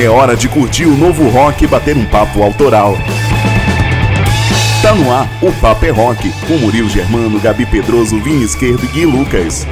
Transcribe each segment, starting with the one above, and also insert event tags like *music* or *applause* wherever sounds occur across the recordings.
É hora de curtir o novo rock e bater um papo autoral. Tá no ar o Papo é Rock, com Murilo Germano, Gabi Pedroso, Vini Esquerdo e Gui Lucas.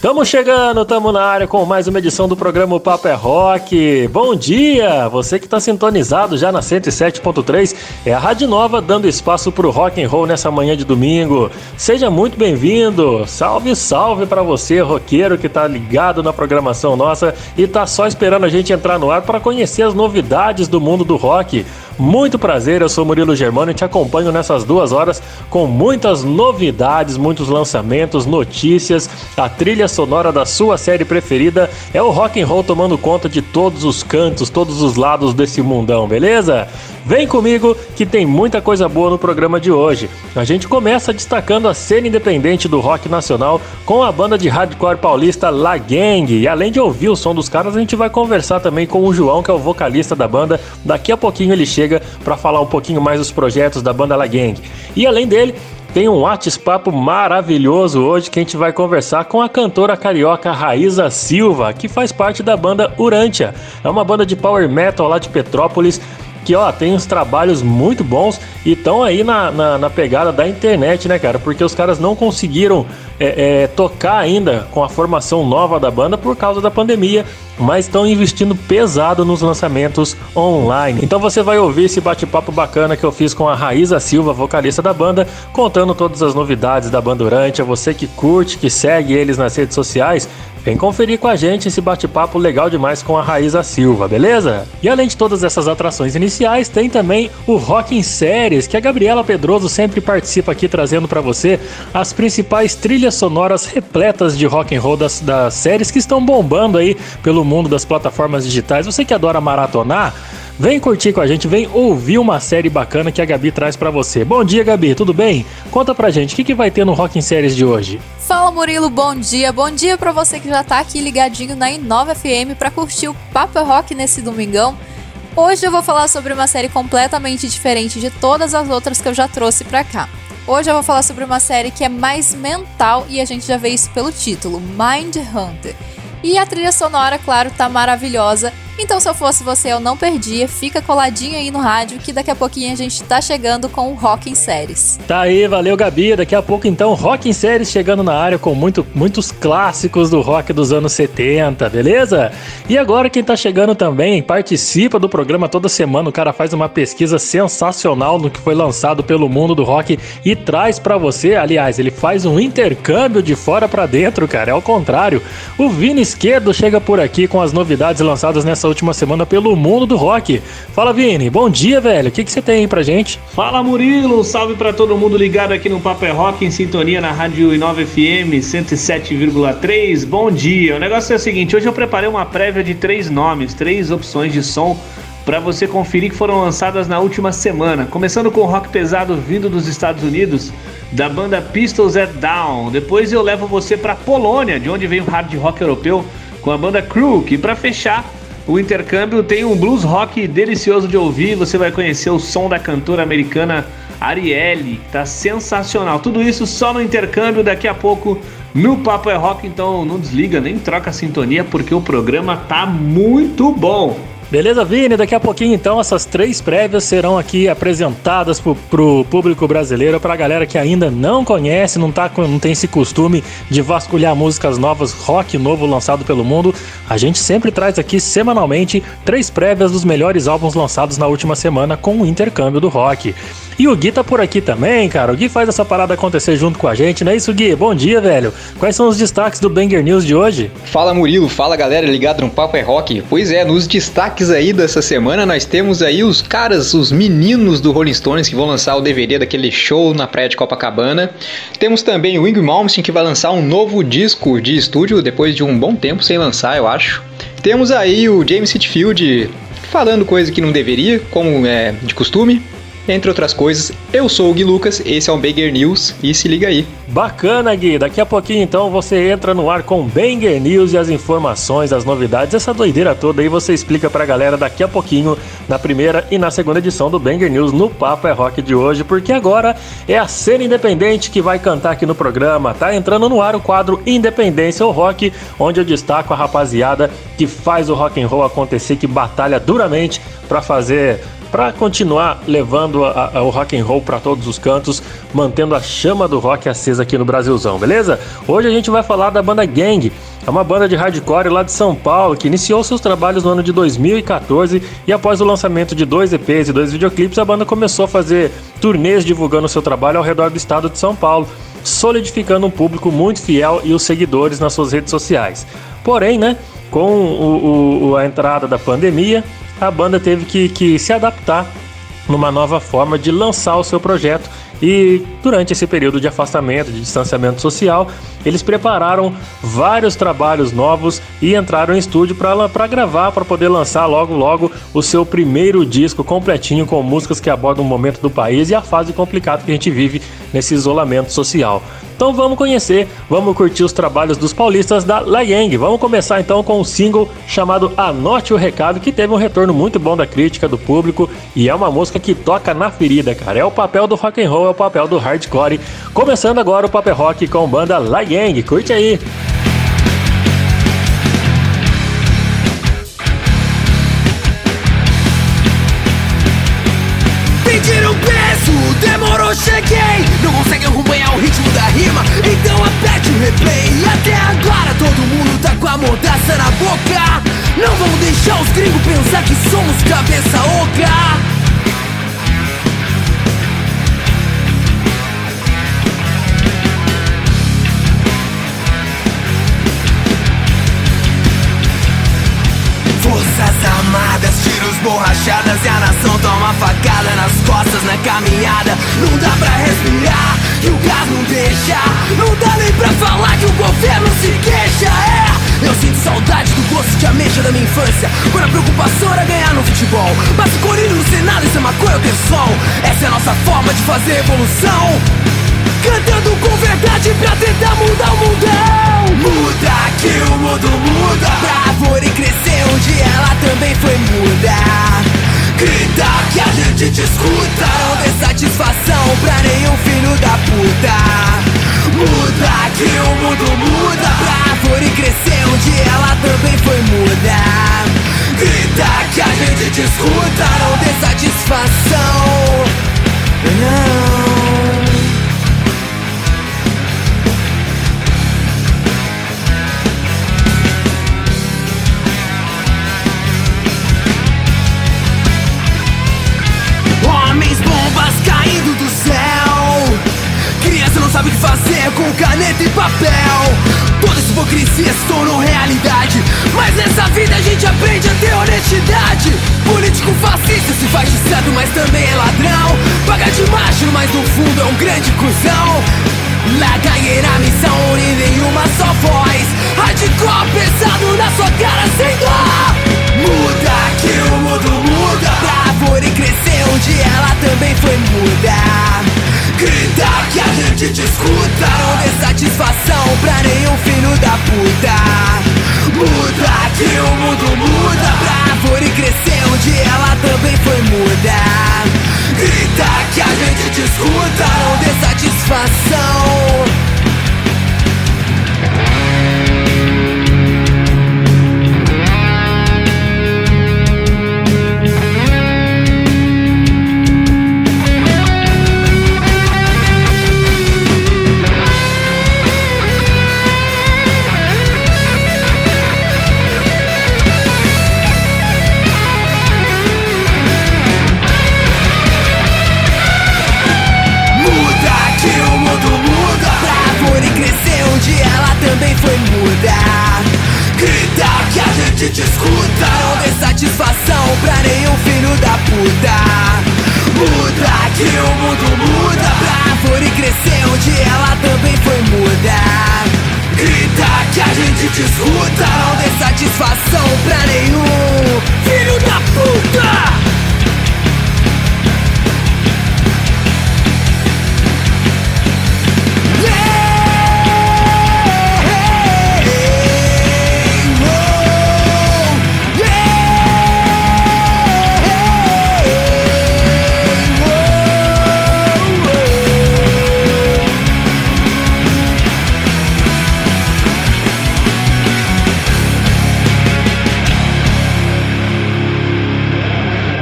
Tamo chegando, tamo na área com mais uma edição do programa Papo é Rock. Bom dia! Você que tá sintonizado já na 107.3, é a Rádio Nova dando espaço pro rock and roll nessa manhã de domingo. Seja muito bem-vindo. Salve, salve para você, roqueiro que tá ligado na programação nossa e tá só esperando a gente entrar no ar para conhecer as novidades do mundo do rock. Muito prazer, eu sou Murilo Germano e te acompanho nessas duas horas com muitas novidades, muitos lançamentos, notícias, a trilha sonora da sua série preferida é o rock and roll tomando conta de todos os cantos, todos os lados desse mundão, beleza? Vem comigo que tem muita coisa boa no programa de hoje. A gente começa destacando a cena independente do rock nacional com a banda de hardcore paulista La Gang. E além de ouvir o som dos caras, a gente vai conversar também com o João, que é o vocalista da banda. Daqui a pouquinho ele chega para falar um pouquinho mais dos projetos da banda La Gang. E além dele, tem um WhatsApp maravilhoso hoje que a gente vai conversar com a cantora carioca Raíza Silva, que faz parte da banda Urantia. É uma banda de power metal lá de Petrópolis que ó, tem uns trabalhos muito bons e estão aí na, na, na, pegada da internet, né, cara? Porque os caras não conseguiram é, é, tocar ainda com a formação nova da banda por causa da pandemia, mas estão investindo pesado nos lançamentos online. Então você vai ouvir esse bate-papo bacana que eu fiz com a Raíza Silva, vocalista da banda, contando todas as novidades da banda Durante. A você que curte, que segue eles nas redes sociais, Vem conferir com a gente esse bate-papo legal demais com a Raíza Silva, beleza? E além de todas essas atrações iniciais, tem também o Rock em Séries, que a Gabriela Pedroso sempre participa aqui trazendo para você as principais trilhas sonoras repletas de rock and roll das, das séries que estão bombando aí pelo mundo das plataformas digitais. Você que adora maratonar, Vem curtir com a gente, vem ouvir uma série bacana que a Gabi traz para você. Bom dia, Gabi, tudo bem? Conta pra gente, o que, que vai ter no Rock em Séries de hoje? Fala, Murilo, bom dia. Bom dia para você que já tá aqui ligadinho na Inova FM para curtir o Papo é Rock nesse domingão. Hoje eu vou falar sobre uma série completamente diferente de todas as outras que eu já trouxe pra cá. Hoje eu vou falar sobre uma série que é mais mental e a gente já vê isso pelo título, Mind Hunter. E a trilha sonora, claro, tá maravilhosa então, se eu fosse você, eu não perdia. Fica coladinho aí no rádio que daqui a pouquinho a gente tá chegando com o Rock em Séries. Tá aí, valeu, Gabi. Daqui a pouco, então, Rock em Séries chegando na área com muito, muitos clássicos do rock dos anos 70, beleza? E agora, quem tá chegando também, participa do programa toda semana. O cara faz uma pesquisa sensacional no que foi lançado pelo mundo do rock e traz para você. Aliás, ele faz um intercâmbio de fora para dentro, cara. É o contrário. O Vini Esquerdo chega por aqui com as novidades lançadas nessa última semana pelo mundo do rock. Fala, Vini, bom dia, velho. O que, que você tem aí pra gente? Fala, Murilo. salve para todo mundo ligado aqui no Papo é Rock, em sintonia na Rádio Inova FM 107,3. Bom dia. O negócio é o seguinte: hoje eu preparei uma prévia de três nomes, três opções de som para você conferir que foram lançadas na última semana. Começando com o rock pesado vindo dos Estados Unidos, da banda Pistols at Down. Depois eu levo você para Polônia, de onde vem o hard rock europeu, com a banda Crook. E para fechar, o intercâmbio tem um blues rock delicioso de ouvir. Você vai conhecer o som da cantora americana Arielle, tá sensacional. Tudo isso só no intercâmbio daqui a pouco no Papo é Rock. Então não desliga nem troca a sintonia porque o programa tá muito bom. Beleza, Vini? Daqui a pouquinho, então, essas três prévias serão aqui apresentadas pro, pro público brasileiro, pra galera que ainda não conhece, não, tá, não tem esse costume de vasculhar músicas novas, rock novo lançado pelo mundo. A gente sempre traz aqui semanalmente três prévias dos melhores álbuns lançados na última semana com o intercâmbio do rock. E o Gui tá por aqui também, cara. O Gui faz essa parada acontecer junto com a gente, não é isso, Gui? Bom dia, velho. Quais são os destaques do Banger News de hoje? Fala, Murilo. Fala, galera, ligado no Papo é Rock. Pois é, nos destaques aí dessa semana nós temos aí os caras, os meninos do Rolling Stones que vão lançar o DVD daquele show na praia de Copacabana. Temos também o Ingrid Malmsteen que vai lançar um novo disco de estúdio depois de um bom tempo sem lançar, eu acho. Temos aí o James Hetfield falando coisa que não deveria, como é de costume. Entre outras coisas. Eu sou o Gui Lucas, esse é o Banger News e se liga aí. Bacana, Gui. Daqui a pouquinho então você entra no ar com Banger News e as informações, as novidades, essa doideira toda aí você explica pra galera daqui a pouquinho na primeira e na segunda edição do Banger News no Papo é Rock de hoje, porque agora é a cena independente que vai cantar aqui no programa. Tá entrando no ar o quadro Independência ou Rock, onde eu destaco a rapaziada que faz o rock and roll acontecer, que batalha duramente para fazer para continuar levando a, a, o rock and roll para todos os cantos, mantendo a chama do rock acesa aqui no Brasilzão, beleza? Hoje a gente vai falar da banda Gang, é uma banda de hardcore lá de São Paulo que iniciou seus trabalhos no ano de 2014 e após o lançamento de dois EPs e dois videoclipes, a banda começou a fazer turnês divulgando seu trabalho ao redor do estado de São Paulo, solidificando um público muito fiel e os seguidores nas suas redes sociais. Porém, né, com o, o, a entrada da pandemia, a banda teve que, que se adaptar numa nova forma de lançar o seu projeto e durante esse período de afastamento, de distanciamento social, eles prepararam vários trabalhos novos e entraram em estúdio para gravar, para poder lançar logo logo o seu primeiro disco completinho com músicas que abordam o momento do país e a fase complicada que a gente vive nesse isolamento social. Então vamos conhecer, vamos curtir os trabalhos dos paulistas da La Yang. Vamos começar então com um single chamado Anote o Recado, que teve um retorno muito bom da crítica do público e é uma música que toca na ferida, cara. É o papel do rock and roll, o papel do hardcore. Começando agora o Paper Rock com banda La Yang. Curte aí. Pediram peso, demorou, cheguei Não consegue acompanhar o ritmo da rima Então aperte o replay Até agora todo mundo tá com a mordaça na boca Não vamos deixar os gringos pensar que somos cabeça oca borrachadas E a nação toma facada nas costas na caminhada. Não dá pra respirar, que o gás não deixa. Não dá nem pra falar que o governo se queixa. É, eu sinto saudade do gosto de ameixa da minha infância. Quando a preocupação era ganhar no futebol. Mas o corinho no Senado, isso é maconha ou ter som Essa é a nossa forma de fazer evolução Cantando com verdade pra tentar mudar o mundão Muda que o mundo muda. Pra árvore crescer onde ela também foi muda. Grita que a gente te escuta. Não dê satisfação pra nenhum filho da puta. Muda que o mundo muda. Pra árvore crescer onde ela também foi muda. Grita que a gente te escuta. Não dê satisfação. Não sabe o que fazer com caneta e papel. Toda essa hipocrisia se tornou realidade. Mas nessa vida a gente aprende a ter honestidade. Político fascista se faz de certo, mas também é ladrão. Paga de macho, mas no fundo é um grande cuzão. La na missão, unida em uma só voz. Hardcore pesado na sua cara sem dó. Muda que o mundo muda. Pra árvore crescer onde ela também foi muda Grita que a gente te escuta Não dê satisfação pra nenhum filho da puta. Muda que o mundo muda Pra árvore crescer onde ela também foi muda. Grita que a gente te escuta Não dê satisfação também foi muda Grita que a gente te escuta Não dê satisfação pra nenhum filho da puta. Muda que o mundo muda Pra árvore crescer onde ela também foi muda Grita que a gente te escuta Não dê satisfação pra nenhum filho da puta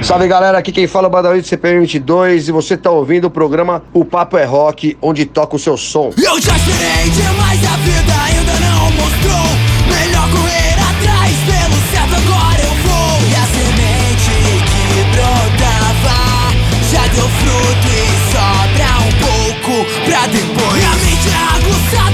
Salve galera, aqui quem fala é o Badawi do CPM 22 e você tá ouvindo o programa O Papo é Rock, onde toca o seu som. Eu já esperei demais, a vida ainda não mostrou. Melhor correr atrás, pelo certo agora eu vou. E a semente que brotava já deu fruto e sobra um pouco pra depois. Minha mente aguçada,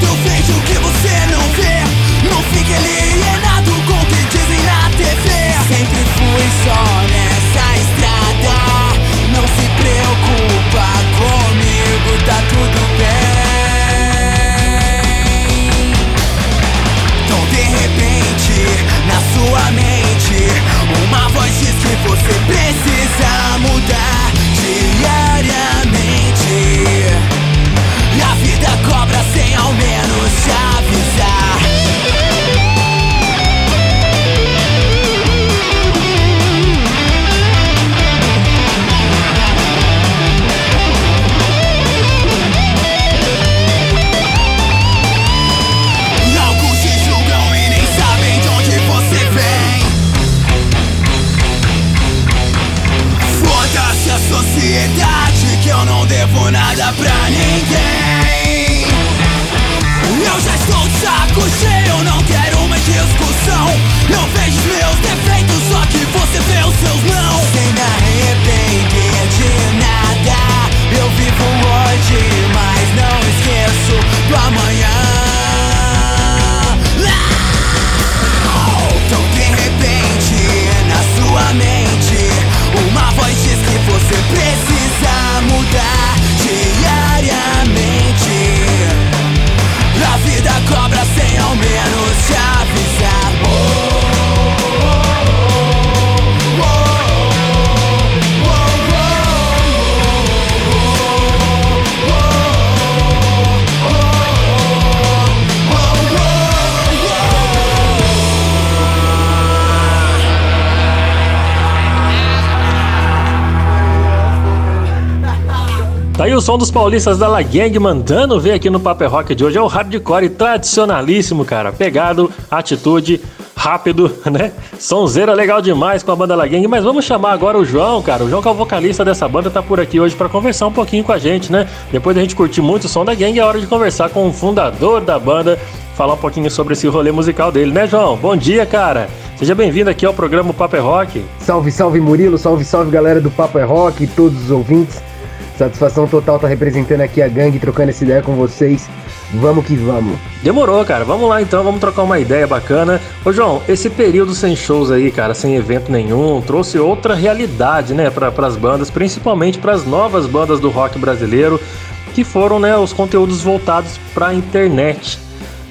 som dos paulistas da La Gang mandando ver aqui no Paper Rock de hoje. É o hardcore tradicionalíssimo, cara. Pegado, atitude, rápido, *laughs* né? Sonzeira legal demais com a banda La Gang. Mas vamos chamar agora o João, cara. O João, que é o vocalista dessa banda, tá por aqui hoje para conversar um pouquinho com a gente, né? Depois da gente curtir muito o som da Gang, é hora de conversar com o fundador da banda, falar um pouquinho sobre esse rolê musical dele, né, João? Bom dia, cara. Seja bem-vindo aqui ao programa Paper Rock. Salve, salve Murilo, salve, salve galera do Papo é Rock, todos os ouvintes. Satisfação total tá representando aqui a gangue, trocando essa ideia com vocês. Vamos que vamos. Demorou, cara. Vamos lá então, vamos trocar uma ideia bacana. Ô, João, esse período sem shows aí, cara, sem evento nenhum, trouxe outra realidade, né, para as bandas, principalmente para as novas bandas do rock brasileiro, que foram, né, os conteúdos voltados para a internet.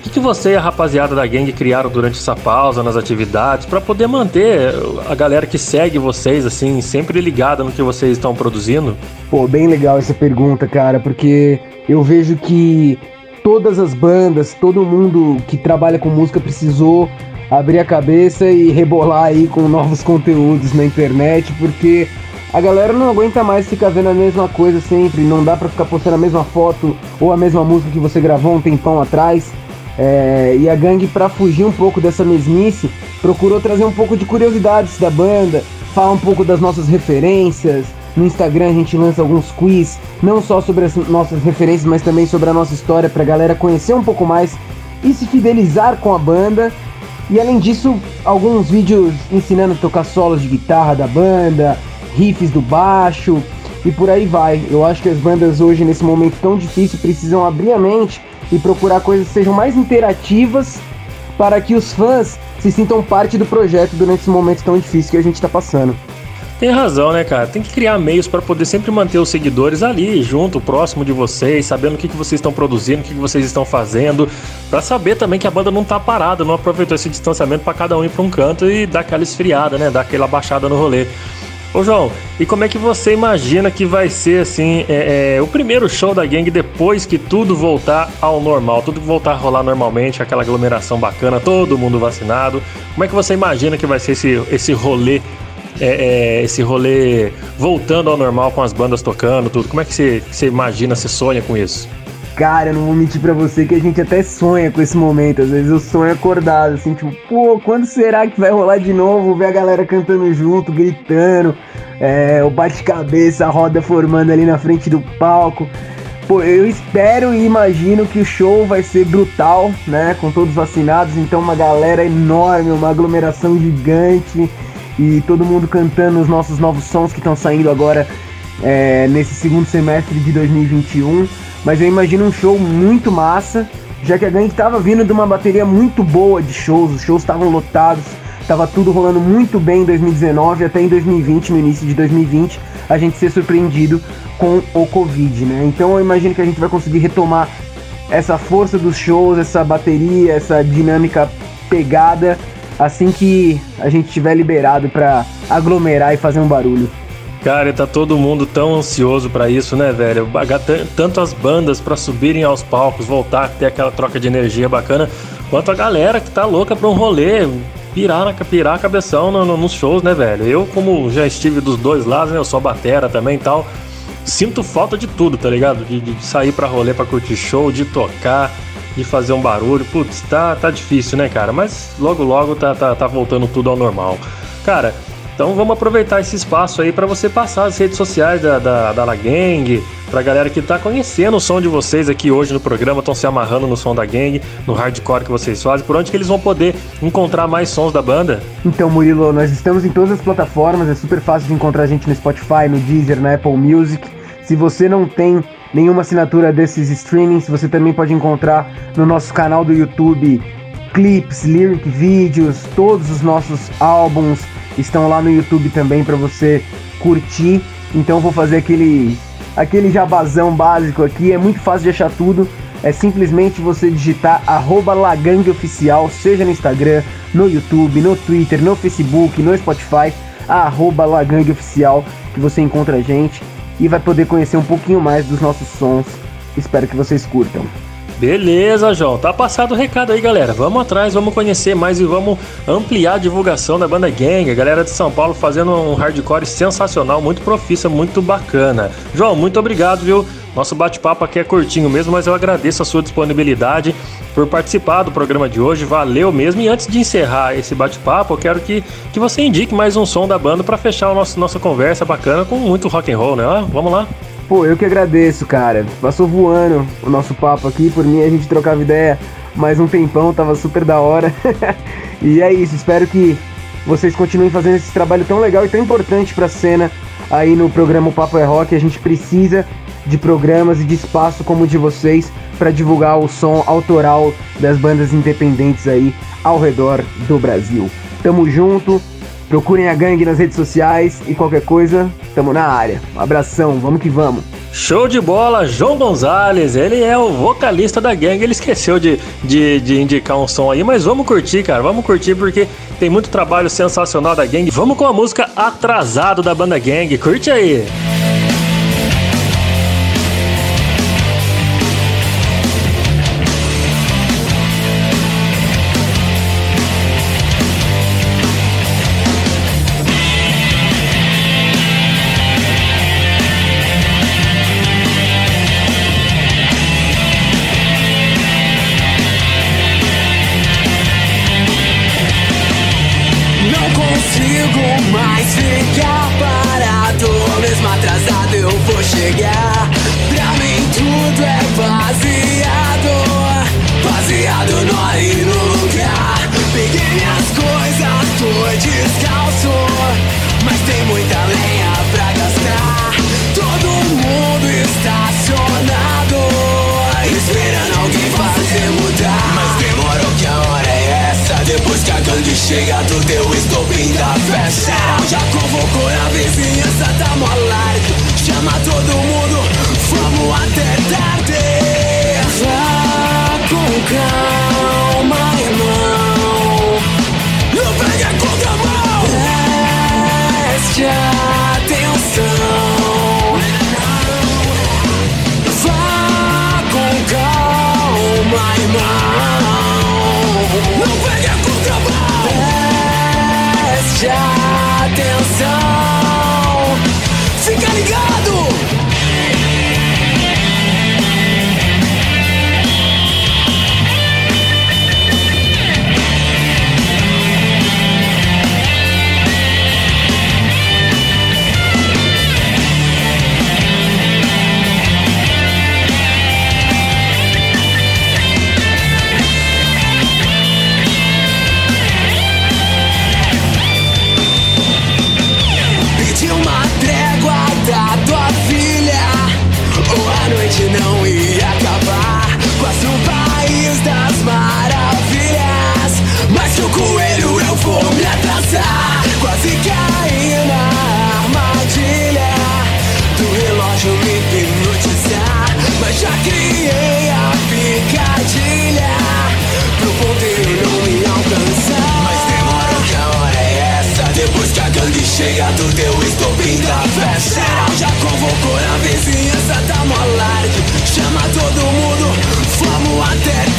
O que, você e a rapaziada da gangue criaram durante essa pausa nas atividades para poder manter a galera que segue vocês, assim, sempre ligada no que vocês estão produzindo? Pô, bem legal essa pergunta, cara, porque eu vejo que todas as bandas, todo mundo que trabalha com música precisou abrir a cabeça e rebolar aí com novos conteúdos na internet, porque a galera não aguenta mais ficar vendo a mesma coisa sempre, não dá pra ficar postando a mesma foto ou a mesma música que você gravou um tempão atrás. É, e a gangue, pra fugir um pouco dessa mesmice, procurou trazer um pouco de curiosidades da banda, falar um pouco das nossas referências. No Instagram a gente lança alguns quiz, não só sobre as nossas referências, mas também sobre a nossa história, pra galera conhecer um pouco mais e se fidelizar com a banda. E além disso, alguns vídeos ensinando a tocar solos de guitarra da banda, riffs do baixo e por aí vai. Eu acho que as bandas hoje, nesse momento tão difícil, precisam abrir a mente e procurar coisas que sejam mais interativas para que os fãs se sintam parte do projeto durante esse momento tão difícil que a gente está passando. Tem razão, né, cara? Tem que criar meios para poder sempre manter os seguidores ali, junto, próximo de vocês, sabendo o que, que vocês estão produzindo, o que, que vocês estão fazendo, para saber também que a banda não tá parada, não aproveitou esse distanciamento para cada um ir para um canto e dar aquela esfriada, né? Dar aquela baixada no rolê. Ô João, e como é que você imagina que vai ser assim é, é, o primeiro show da gangue depois que tudo voltar ao normal, tudo voltar a rolar normalmente, aquela aglomeração bacana, todo mundo vacinado? Como é que você imagina que vai ser esse, esse rolê, é, é, esse rolê voltando ao normal com as bandas tocando, tudo? Como é que você, você imagina, você sonha com isso? Cara, eu não vou mentir pra você que a gente até sonha com esse momento. Às vezes eu sonho acordado, assim, tipo, pô, quando será que vai rolar de novo? Ver a galera cantando junto, gritando, é, o bate-cabeça, a roda formando ali na frente do palco. Pô, eu espero e imagino que o show vai ser brutal, né? Com todos vacinados, então uma galera enorme, uma aglomeração gigante e todo mundo cantando os nossos novos sons que estão saindo agora é, nesse segundo semestre de 2021. Mas eu imagino um show muito massa, já que a Gang estava vindo de uma bateria muito boa de shows, os shows estavam lotados, estava tudo rolando muito bem em 2019 até em 2020, no início de 2020, a gente ser surpreendido com o Covid, né? Então eu imagino que a gente vai conseguir retomar essa força dos shows, essa bateria, essa dinâmica pegada assim que a gente tiver liberado para aglomerar e fazer um barulho. Cara, tá todo mundo tão ansioso para isso, né, velho? Tanto as bandas para subirem aos palcos, voltar ter aquela troca de energia bacana, quanto a galera que tá louca pra um rolê, pirar, pirar a cabeção no, no, nos shows, né, velho? Eu, como já estive dos dois lados, né? Eu sou batera também e tal. Sinto falta de tudo, tá ligado? De, de sair pra rolê pra curtir show, de tocar, de fazer um barulho. Putz, tá, tá difícil, né, cara? Mas logo, logo tá, tá, tá voltando tudo ao normal. Cara, então vamos aproveitar esse espaço aí para você passar as redes sociais da, da, da La Gang, pra galera que tá conhecendo o som de vocês aqui hoje no programa, estão se amarrando no som da gang, no hardcore que vocês fazem, por onde que eles vão poder encontrar mais sons da banda? Então, Murilo, nós estamos em todas as plataformas, é super fácil de encontrar a gente no Spotify, no Deezer, na Apple Music. Se você não tem nenhuma assinatura desses streamings, você também pode encontrar no nosso canal do YouTube clips, lyric vídeos, todos os nossos álbuns estão lá no YouTube também para você curtir. Então vou fazer aquele aquele jabazão básico aqui, é muito fácil de achar tudo. É simplesmente você digitar arroba Oficial, seja no Instagram, no YouTube, no Twitter, no Facebook, no Spotify, arroba Oficial, que você encontra a gente e vai poder conhecer um pouquinho mais dos nossos sons. Espero que vocês curtam. Beleza, João. Tá passado o recado aí, galera. Vamos atrás, vamos conhecer mais e vamos ampliar a divulgação da banda Gang. A galera de São Paulo fazendo um hardcore sensacional, muito profissa, muito bacana. João, muito obrigado, viu? Nosso bate-papo aqui é curtinho mesmo, mas eu agradeço a sua disponibilidade por participar do programa de hoje. Valeu mesmo. E antes de encerrar esse bate-papo, eu quero que, que você indique mais um som da banda para fechar a nossa, nossa conversa bacana com muito rock and roll, né? Vamos lá. Pô, eu que agradeço, cara. Passou voando o nosso papo aqui. Por mim, a gente trocava ideia mais um tempão, tava super da hora. *laughs* e é isso, espero que vocês continuem fazendo esse trabalho tão legal e tão importante pra cena aí no programa o Papo é Rock. A gente precisa de programas e de espaço como o de vocês para divulgar o som autoral das bandas independentes aí ao redor do Brasil. Tamo junto, Procurem a gangue nas redes sociais e qualquer coisa, tamo na área. Um abração, vamos que vamos. Show de bola, João Gonzalez, ele é o vocalista da gangue, ele esqueceu de, de, de, indicar um som aí, mas vamos curtir, cara, vamos curtir porque tem muito trabalho sensacional da gangue. Vamos com a música Atrasado da banda Gang, curte aí! é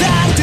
Yeah.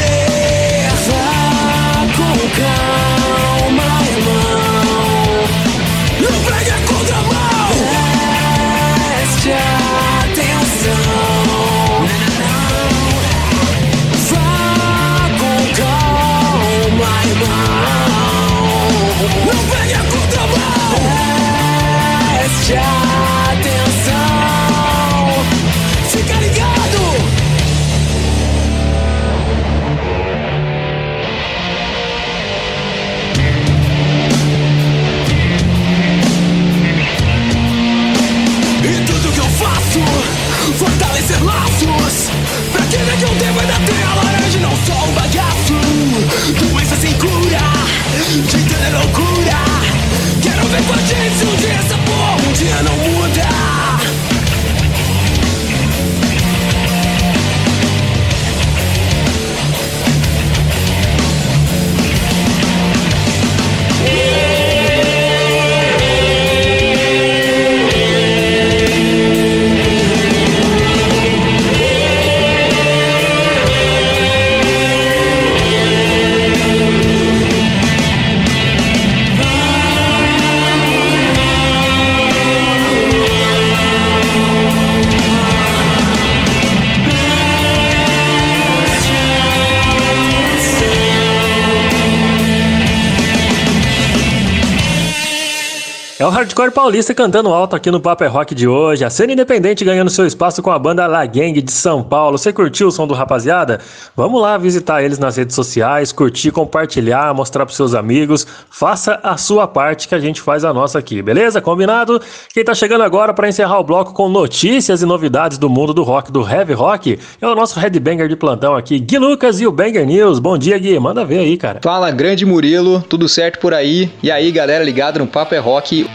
Hardcore Paulista cantando alto aqui no Paper é Rock de hoje. A cena independente ganhando seu espaço com a banda La Gang de São Paulo. Você curtiu o som do rapaziada? Vamos lá visitar eles nas redes sociais, curtir, compartilhar, mostrar pros seus amigos. Faça a sua parte que a gente faz a nossa aqui, beleza? Combinado? Quem tá chegando agora para encerrar o bloco com notícias e novidades do mundo do rock, do heavy rock, é o nosso headbanger de plantão aqui, Gui Lucas e o Banger News. Bom dia, Gui. Manda ver aí, cara. Fala, grande Murilo. Tudo certo por aí? E aí, galera ligado no Papo é Rock.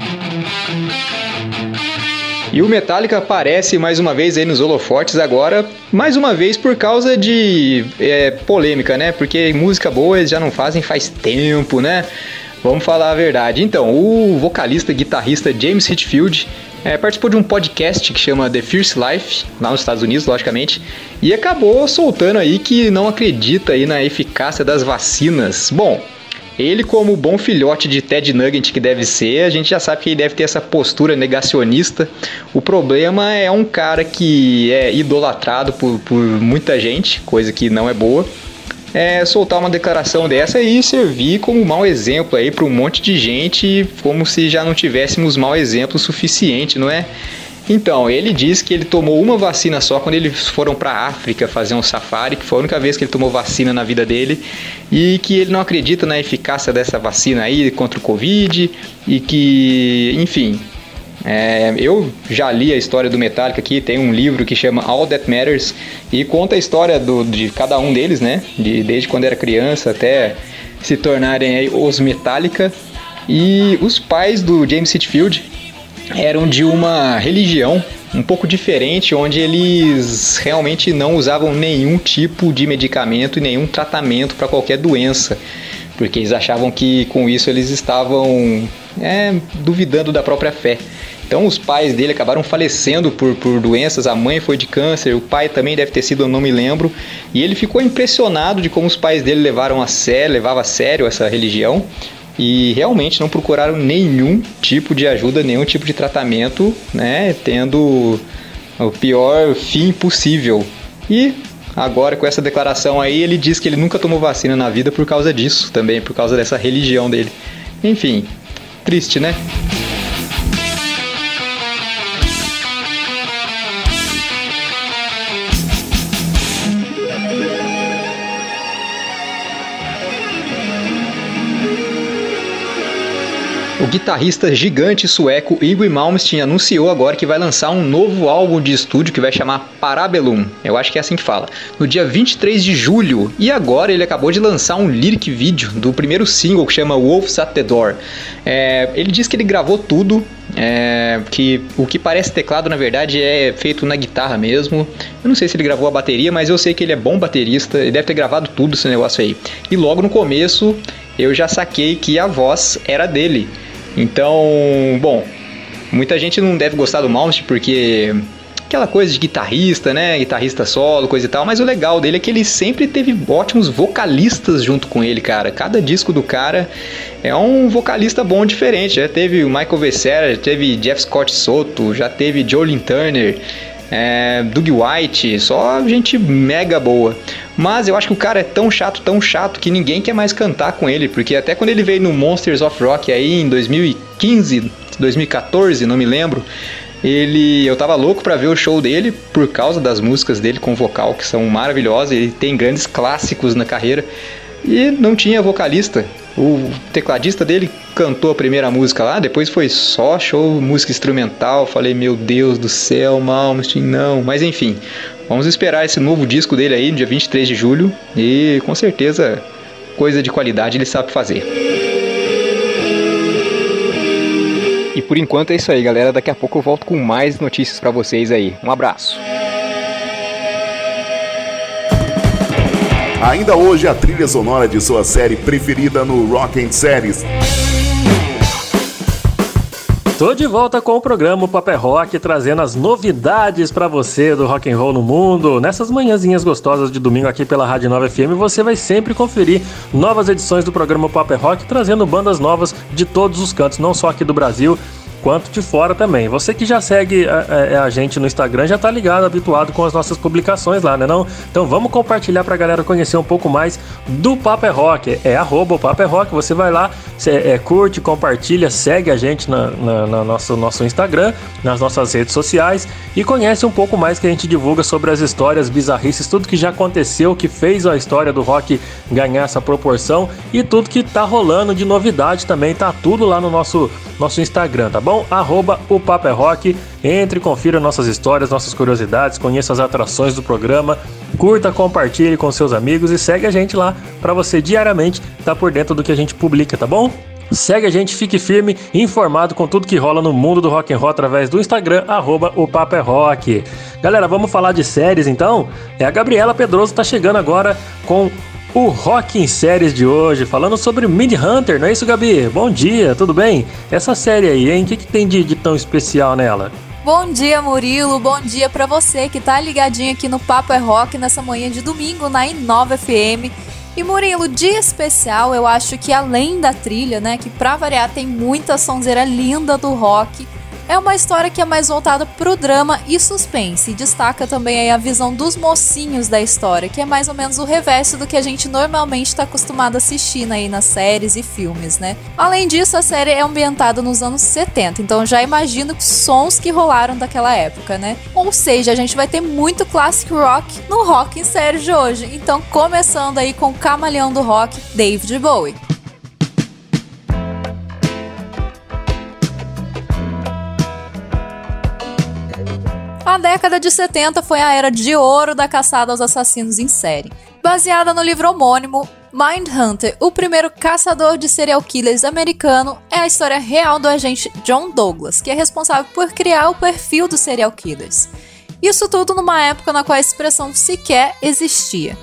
E o Metallica aparece mais uma vez aí nos holofotes agora, mais uma vez por causa de é, polêmica, né? Porque música boa eles já não fazem faz tempo, né? Vamos falar a verdade. Então, o vocalista guitarrista James Hetfield é, participou de um podcast que chama The Fierce Life, lá nos Estados Unidos, logicamente, e acabou soltando aí que não acredita aí na eficácia das vacinas. Bom, ele, como bom filhote de Ted Nugget que deve ser, a gente já sabe que ele deve ter essa postura negacionista. O problema é um cara que é idolatrado por, por muita gente, coisa que não é boa. É soltar uma declaração dessa e servir como mau exemplo aí para um monte de gente, como se já não tivéssemos mau exemplo suficiente, não é? Então, ele diz que ele tomou uma vacina só quando eles foram para África fazer um safari, que foi a única vez que ele tomou vacina na vida dele, e que ele não acredita na eficácia dessa vacina aí contra o Covid, e que, enfim, é, eu já li a história do Metallica aqui, tem um livro que chama All That Matters e conta a história do, de cada um deles, né? De, desde quando era criança até se tornarem os Metallica. E os pais do James Hetfield eram de uma religião um pouco diferente, onde eles realmente não usavam nenhum tipo de medicamento e nenhum tratamento para qualquer doença, porque eles achavam que com isso eles estavam é, duvidando da própria fé. Então os pais dele acabaram falecendo por, por doenças, a mãe foi de câncer, o pai também deve ter sido, eu não me lembro, e ele ficou impressionado de como os pais dele levaram a sério, levava a sério essa religião, e realmente não procuraram nenhum tipo de ajuda, nenhum tipo de tratamento, né, tendo o pior fim possível. E agora com essa declaração aí, ele diz que ele nunca tomou vacina na vida por causa disso também, por causa dessa religião dele. Enfim, triste, né? O guitarrista gigante sueco Igor Malmsteen anunciou agora que vai lançar um novo álbum de estúdio que vai chamar Parabellum. Eu acho que é assim que fala. No dia 23 de julho. E agora ele acabou de lançar um lyric vídeo do primeiro single que chama Wolves at the Door. É, ele diz que ele gravou tudo. É, que o que parece teclado na verdade é feito na guitarra mesmo. Eu não sei se ele gravou a bateria, mas eu sei que ele é bom baterista. Ele deve ter gravado tudo esse negócio aí. E logo no começo eu já saquei que a voz era dele. Então, bom, muita gente não deve gostar do Malmsteen porque aquela coisa de guitarrista, né? Guitarrista solo, coisa e tal, mas o legal dele é que ele sempre teve ótimos vocalistas junto com ele, cara. Cada disco do cara é um vocalista bom diferente. Já teve o Michael Vessera, já teve Jeff Scott Soto, já teve Jolin Turner, é, Doug White, só gente mega boa. Mas eu acho que o cara é tão chato, tão chato, que ninguém quer mais cantar com ele, porque até quando ele veio no Monsters of Rock aí em 2015, 2014, não me lembro, ele, eu tava louco para ver o show dele por causa das músicas dele com vocal que são maravilhosas, ele tem grandes clássicos na carreira e não tinha vocalista. O tecladista dele cantou a primeira música lá, depois foi só show, música instrumental. Falei, meu Deus do céu, Malmsteen, não. Mas enfim, vamos esperar esse novo disco dele aí no dia 23 de julho e com certeza coisa de qualidade ele sabe fazer. E por enquanto é isso aí, galera. Daqui a pouco eu volto com mais notícias para vocês aí. Um abraço. Ainda hoje a trilha sonora de sua série preferida no Rock and Series. Tô de volta com o programa Papel Rock, trazendo as novidades para você do rock and roll no mundo. Nessas manhãzinhas gostosas de domingo aqui pela Rádio Nova FM, você vai sempre conferir novas edições do programa Papel Rock, trazendo bandas novas de todos os cantos, não só aqui do Brasil, quanto de fora também. Você que já segue a, a, é, a, gente no Instagram já tá ligado, habituado com as nossas publicações lá, né não? Então vamos compartilhar pra galera conhecer um pouco mais do Papo é Rock. É arroba o Papo é Rock, você vai lá, cê, é, curte, compartilha, segue a gente na, na, na nosso, nosso Instagram, nas nossas redes sociais e conhece um pouco mais que a gente divulga sobre as histórias bizarrices, tudo que já aconteceu, que fez a história do rock ganhar essa proporção e tudo que tá rolando de novidade também, tá tudo lá no nosso, nosso Instagram, tá bom? Arroba o Papo é Rock. Entre, confira nossas histórias, nossas curiosidades, conheça as atrações do programa, curta, compartilhe com seus amigos e segue a gente lá para você diariamente estar tá por dentro do que a gente publica, tá bom? Segue a gente, fique firme, informado com tudo que rola no mundo do rock and roll através do Instagram, arroba o Papo é Rock. Galera, vamos falar de séries então? É a Gabriela Pedroso tá chegando agora com o Rock em Séries de hoje, falando sobre Mid Hunter, não é isso, Gabi? Bom dia, tudo bem? Essa série aí, hein? O que, que tem de, de tão especial nela? Bom dia, Murilo. Bom dia para você que tá ligadinho aqui no Papo é Rock nessa manhã de domingo na Inova FM. E Murilo, dia especial, eu acho que além da trilha, né, que pra variar tem muita sonzeira linda do rock, é uma história que é mais voltada pro drama e suspense, e destaca também a visão dos mocinhos da história, que é mais ou menos o reverso do que a gente normalmente está acostumado a assistir aí nas séries e filmes, né? Além disso, a série é ambientada nos anos 70, então já imagino que sons que rolaram daquela época, né? Ou seja, a gente vai ter muito classic rock no rock em série de hoje. Então, começando aí com o camaleão do rock, David Bowie. A década de 70 foi a era de ouro da caçada aos assassinos em série. Baseada no livro homônimo, Mindhunter, o primeiro caçador de serial killers americano, é a história real do agente John Douglas, que é responsável por criar o perfil dos serial killers. Isso tudo numa época na qual a expressão sequer existia.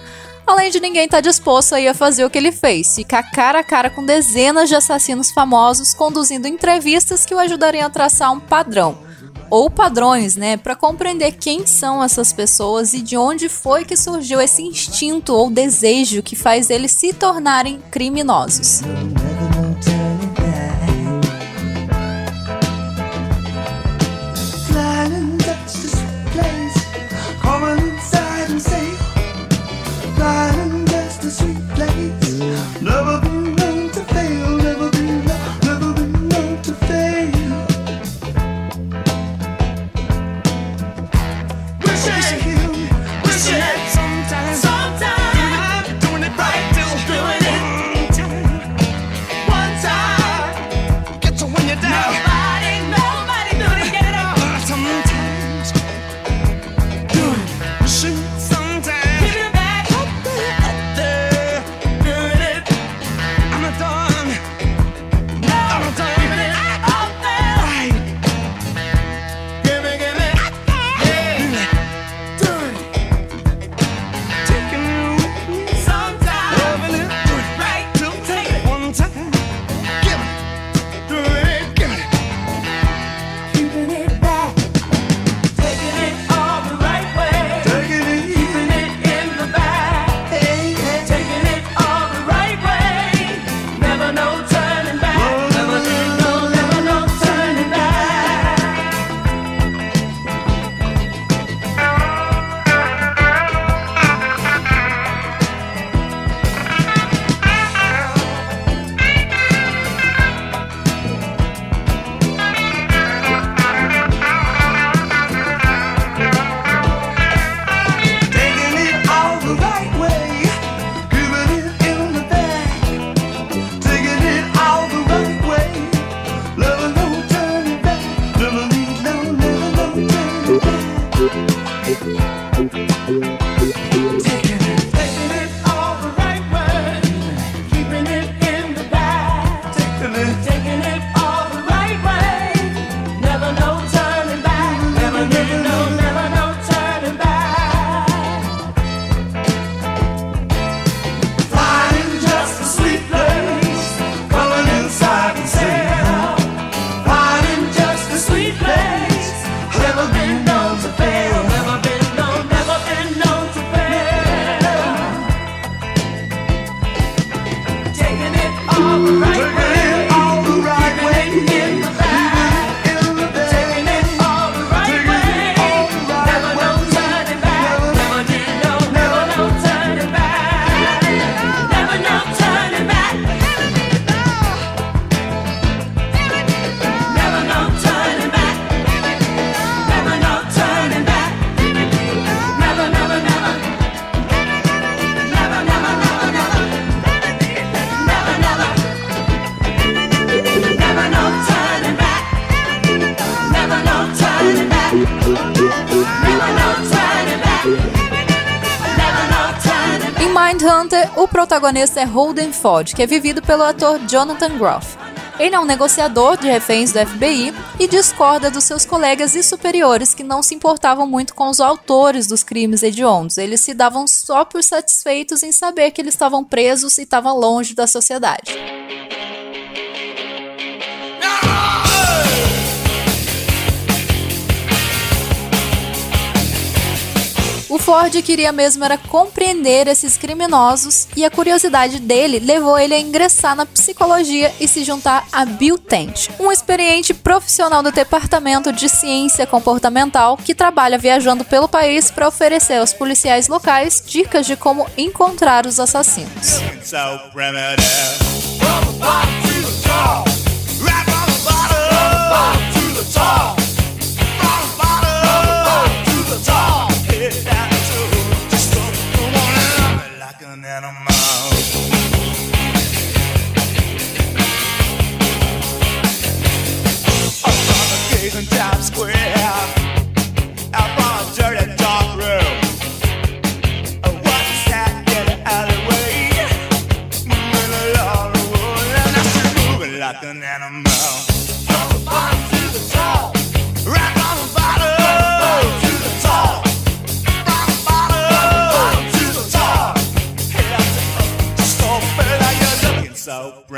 Além de ninguém estar tá disposto a fazer o que ele fez, ficar cara a cara com dezenas de assassinos famosos, conduzindo entrevistas que o ajudariam a traçar um padrão ou padrões, né, para compreender quem são essas pessoas e de onde foi que surgiu esse instinto ou desejo que faz eles se tornarem criminosos. Protagonista é Holden Ford, que é vivido pelo ator Jonathan Groff. Ele é um negociador de reféns do FBI e discorda dos seus colegas e superiores que não se importavam muito com os autores dos crimes hediondos. Eles se davam só por satisfeitos em saber que eles estavam presos e estavam longe da sociedade. Ford queria mesmo era compreender esses criminosos e a curiosidade dele levou ele a ingressar na psicologia e se juntar a Bill Tent, um experiente profissional do Departamento de Ciência Comportamental que trabalha viajando pelo país para oferecer aos policiais locais dicas de como encontrar os assassinos.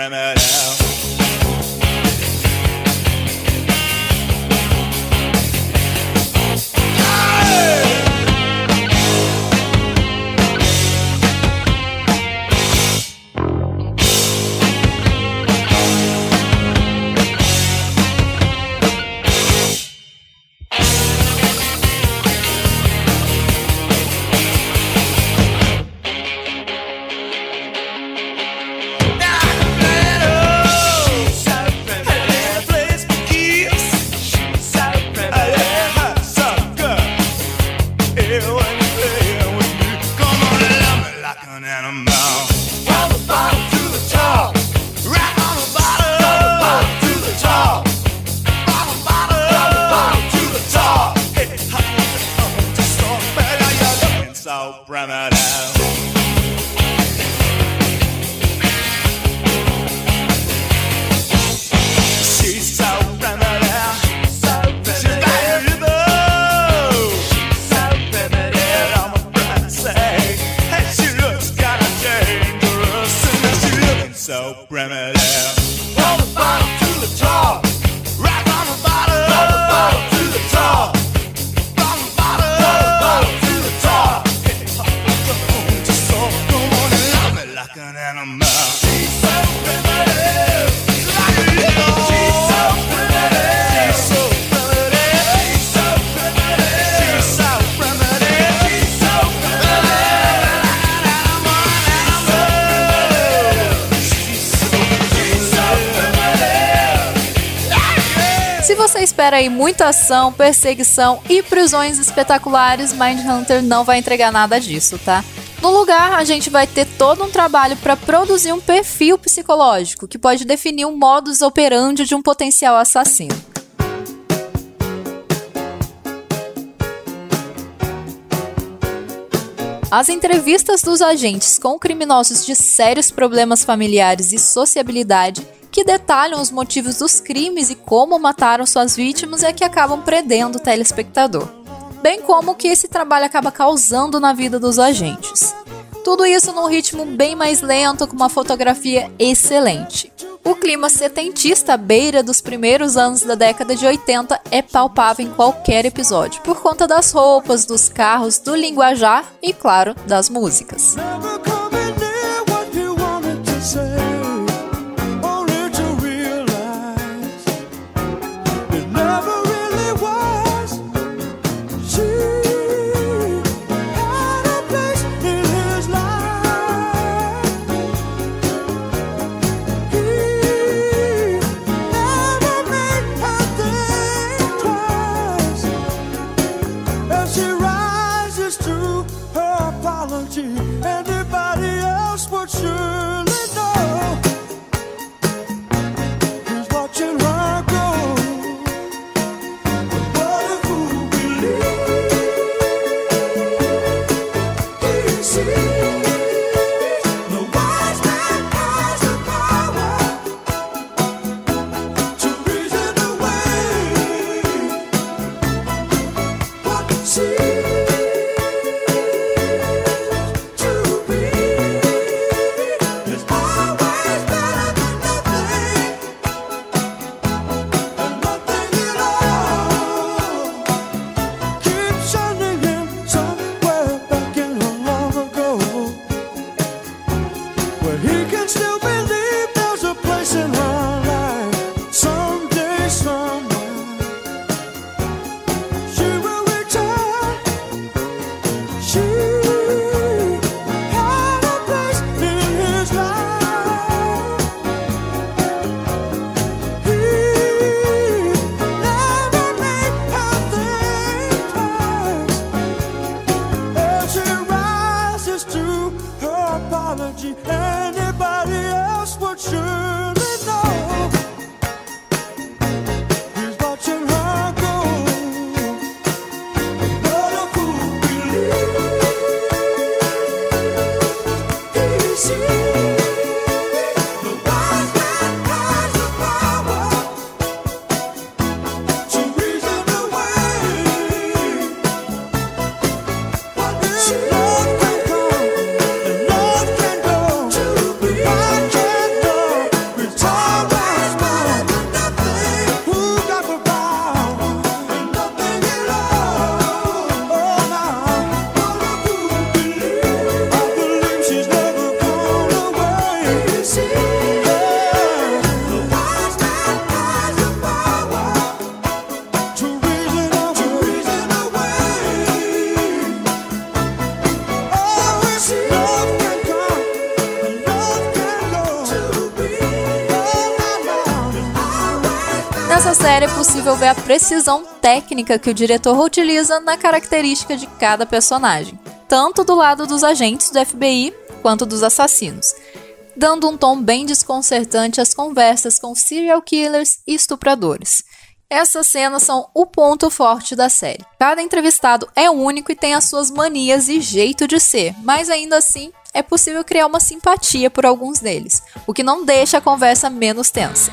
Espera muita ação, perseguição e prisões espetaculares, Mindhunter não vai entregar nada disso, tá? No lugar, a gente vai ter todo um trabalho para produzir um perfil psicológico que pode definir um modus operandi de um potencial assassino. As entrevistas dos agentes com criminosos de sérios problemas familiares e sociabilidade que detalham os motivos dos crimes e como mataram suas vítimas é que acabam prendendo o telespectador, bem como o que esse trabalho acaba causando na vida dos agentes. Tudo isso num ritmo bem mais lento, com uma fotografia excelente. O clima setentista à beira dos primeiros anos da década de 80 é palpável em qualquer episódio, por conta das roupas, dos carros, do linguajar e, claro, das músicas. Série é possível ver a precisão técnica que o diretor utiliza na característica de cada personagem, tanto do lado dos agentes do FBI quanto dos assassinos, dando um tom bem desconcertante às conversas com serial killers e estupradores. Essas cenas são o ponto forte da série. Cada entrevistado é único e tem as suas manias e jeito de ser, mas ainda assim é possível criar uma simpatia por alguns deles, o que não deixa a conversa menos tensa.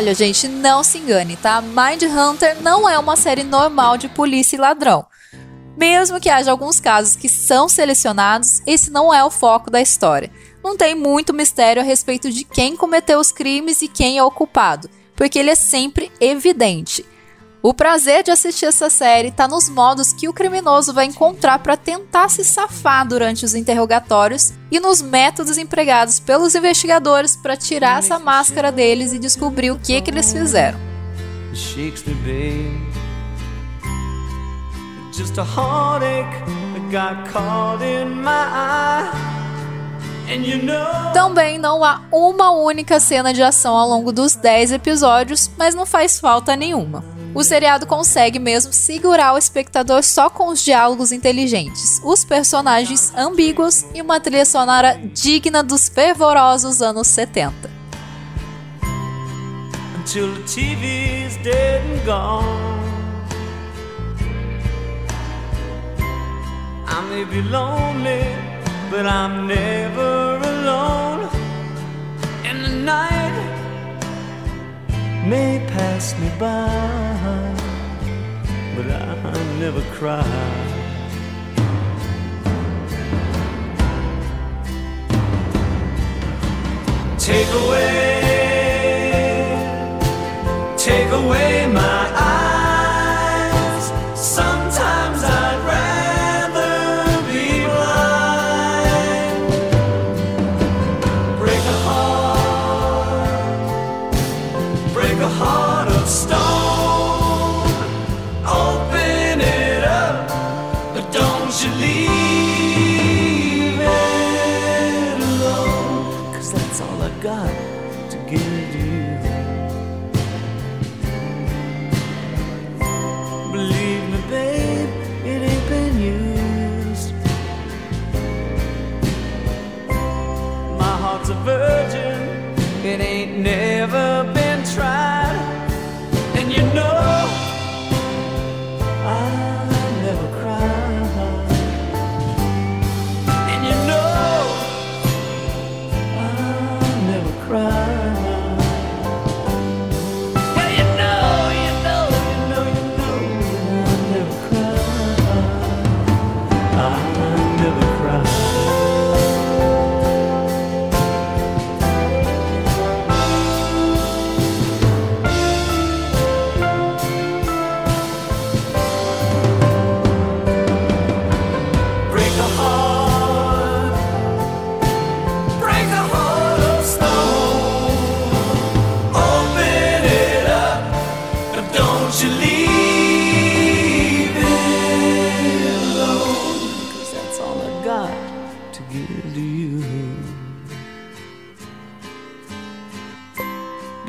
Olha, gente, não se engane, tá? Mind Hunter não é uma série normal de polícia e ladrão. Mesmo que haja alguns casos que são selecionados, esse não é o foco da história. Não tem muito mistério a respeito de quem cometeu os crimes e quem é o culpado, porque ele é sempre evidente. O prazer de assistir essa série está nos modos que o criminoso vai encontrar para tentar se safar durante os interrogatórios e nos métodos empregados pelos investigadores para tirar essa máscara deles e descobrir o que, que eles fizeram. Também não há uma única cena de ação ao longo dos 10 episódios, mas não faz falta nenhuma. O seriado consegue mesmo segurar o espectador só com os diálogos inteligentes, os personagens ambíguos e uma trilha sonora digna dos fervorosos anos 70. Until the TV's dead and gone. I may be lonely, but I'm never alone. In the night may pass me by, but I never cry. Take away,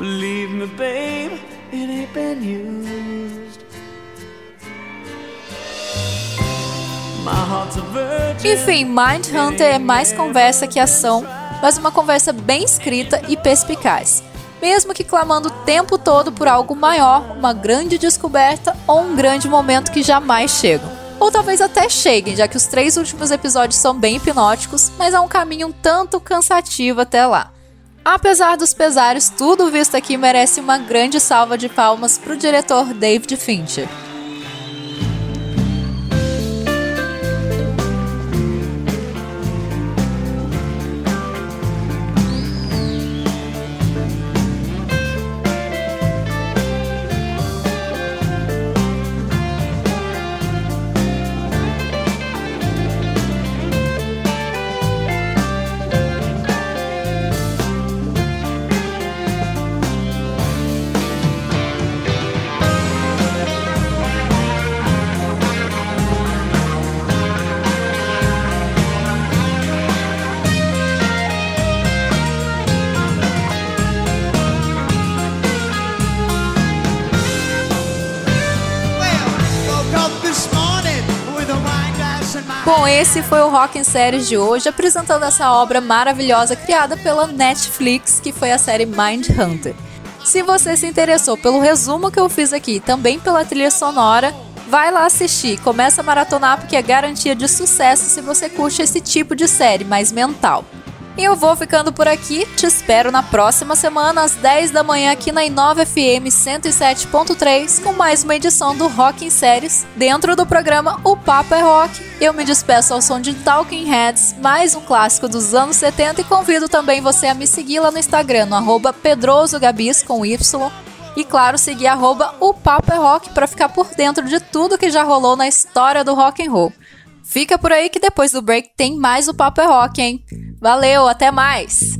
Believe me, babe, it ain't been used. Enfim, Mindhunter é mais conversa que ação, mas uma conversa bem escrita e perspicaz. Mesmo que clamando o tempo todo por algo maior, uma grande descoberta ou um grande momento que jamais chegam. Ou talvez até cheguem, já que os três últimos episódios são bem hipnóticos, mas há um caminho um tanto cansativo até lá. Apesar dos pesares, tudo visto aqui merece uma grande salva de palmas para o diretor David Fincher. Esse foi o Rock em Séries de hoje, apresentando essa obra maravilhosa criada pela Netflix, que foi a série Mind Hunter. Se você se interessou pelo resumo que eu fiz aqui, também pela trilha sonora, vai lá assistir, começa a maratonar porque é garantia de sucesso se você curte esse tipo de série mais mental. E eu vou ficando por aqui. Te espero na próxima semana, às 10 da manhã, aqui na Inova FM 107.3, com mais uma edição do Rock em Séries, dentro do programa O Papo é Rock. Eu me despeço ao som de Talking Heads, mais um clássico dos anos 70, e convido também você a me seguir lá no Instagram, no pedrosogabis, com Y. E claro, seguir arroba o Papo é Rock para ficar por dentro de tudo que já rolou na história do rock and roll. Fica por aí que depois do break tem mais o Papo é Rock, hein? Valeu, até mais!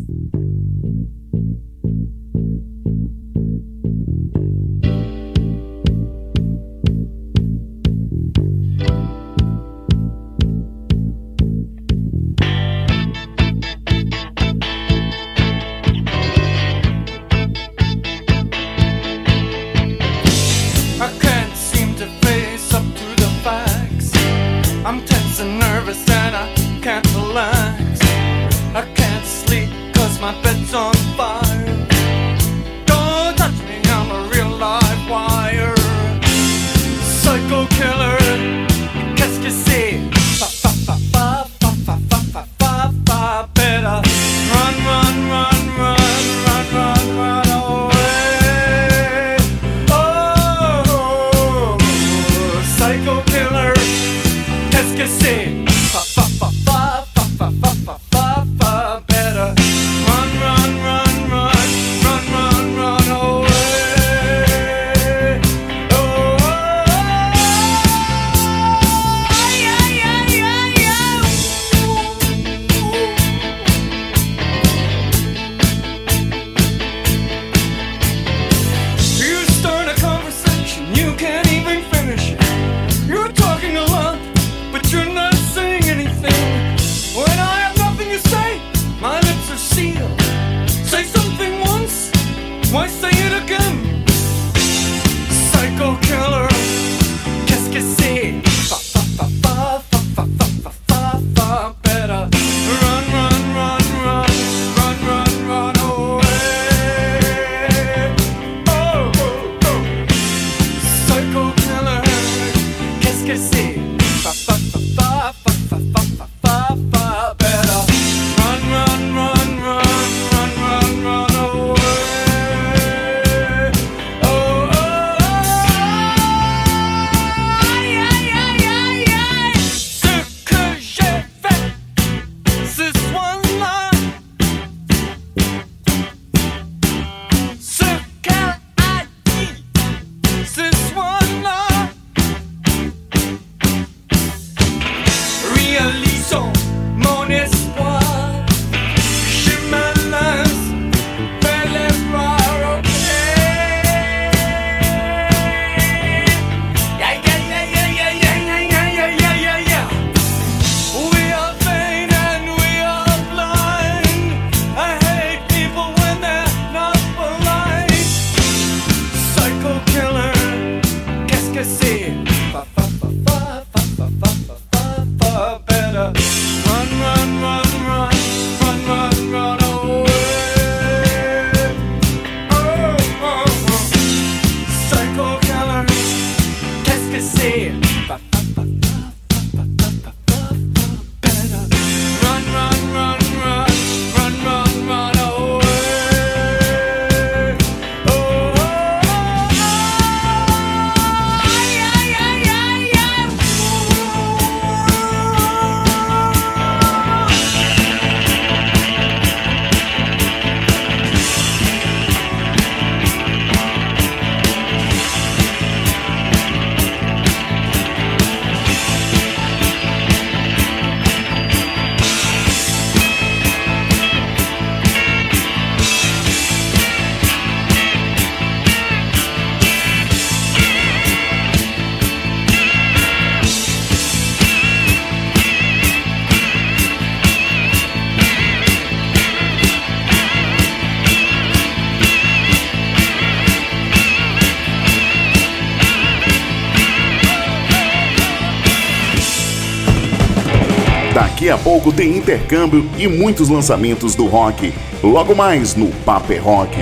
Pouco tem intercâmbio e muitos lançamentos do rock. Logo mais no Paper Rock.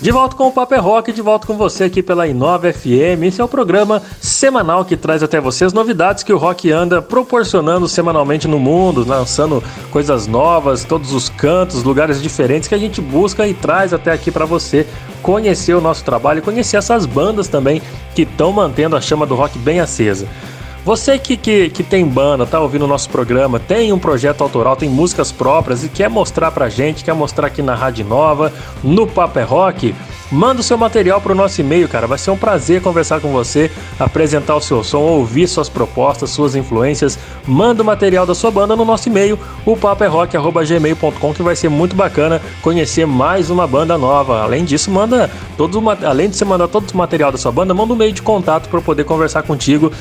De volta com o Paper Rock, de volta com você aqui pela Inova FM. Esse é o programa semanal que traz até você as novidades que o rock anda proporcionando semanalmente no mundo, lançando coisas novas, todos os cantos, lugares diferentes que a gente busca e traz até aqui para você conhecer o nosso trabalho conhecer essas bandas também que estão mantendo a chama do rock bem acesa. Você que, que, que tem banda, tá ouvindo o nosso programa, tem um projeto autoral, tem músicas próprias e quer mostrar pra gente, quer mostrar aqui na Rádio Nova, no Paper é Rock, manda o seu material pro nosso e-mail, cara. Vai ser um prazer conversar com você, apresentar o seu som, ouvir suas propostas, suas influências. Manda o material da sua banda no nosso e-mail, o paperrock.gmail.com, que vai ser muito bacana conhecer mais uma banda nova. Além disso, manda todos além de você mandar todo o material da sua banda, manda um meio de contato para poder conversar contigo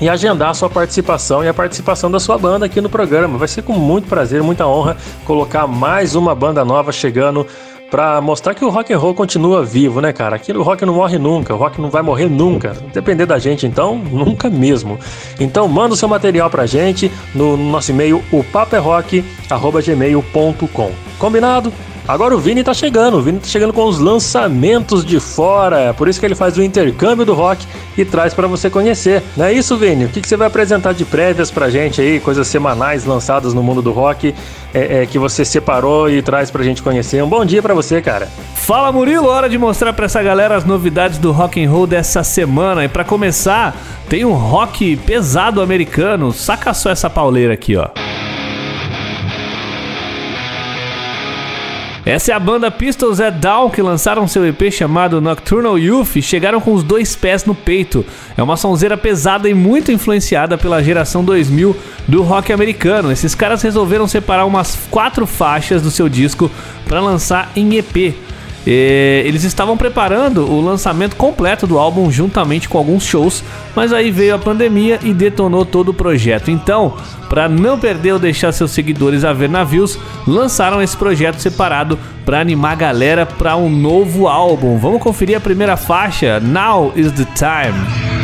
e agendar a sua participação e a participação da sua banda aqui no programa. Vai ser com muito prazer, muita honra colocar mais uma banda nova chegando para mostrar que o rock and roll continua vivo, né, cara? Aquilo rock não morre nunca, o rock não vai morrer nunca. Depender da gente, então, nunca mesmo. Então, manda o seu material pra gente no nosso e-mail, o paperrock@gmail.com. Combinado? Agora o Vini tá chegando, o Vini tá chegando com os lançamentos de fora, é por isso que ele faz o intercâmbio do rock e traz para você conhecer. Não é isso, Vini? O que, que você vai apresentar de prévias pra gente aí, coisas semanais lançadas no mundo do rock é, é, que você separou e traz pra gente conhecer? Um bom dia para você, cara. Fala Murilo, hora de mostrar para essa galera as novidades do rock and roll dessa semana. E para começar, tem um rock pesado americano. Saca só essa pauleira aqui, ó. Essa é a banda Pistols at Down que lançaram seu EP chamado Nocturnal Youth e chegaram com os dois pés no peito. É uma sonzeira pesada e muito influenciada pela geração 2000 do rock americano. Esses caras resolveram separar umas quatro faixas do seu disco para lançar em EP. E eles estavam preparando o lançamento completo do álbum juntamente com alguns shows, mas aí veio a pandemia e detonou todo o projeto. Então, para não perder ou deixar seus seguidores a ver navios, lançaram esse projeto separado para animar a galera para um novo álbum. Vamos conferir a primeira faixa, Now is the Time.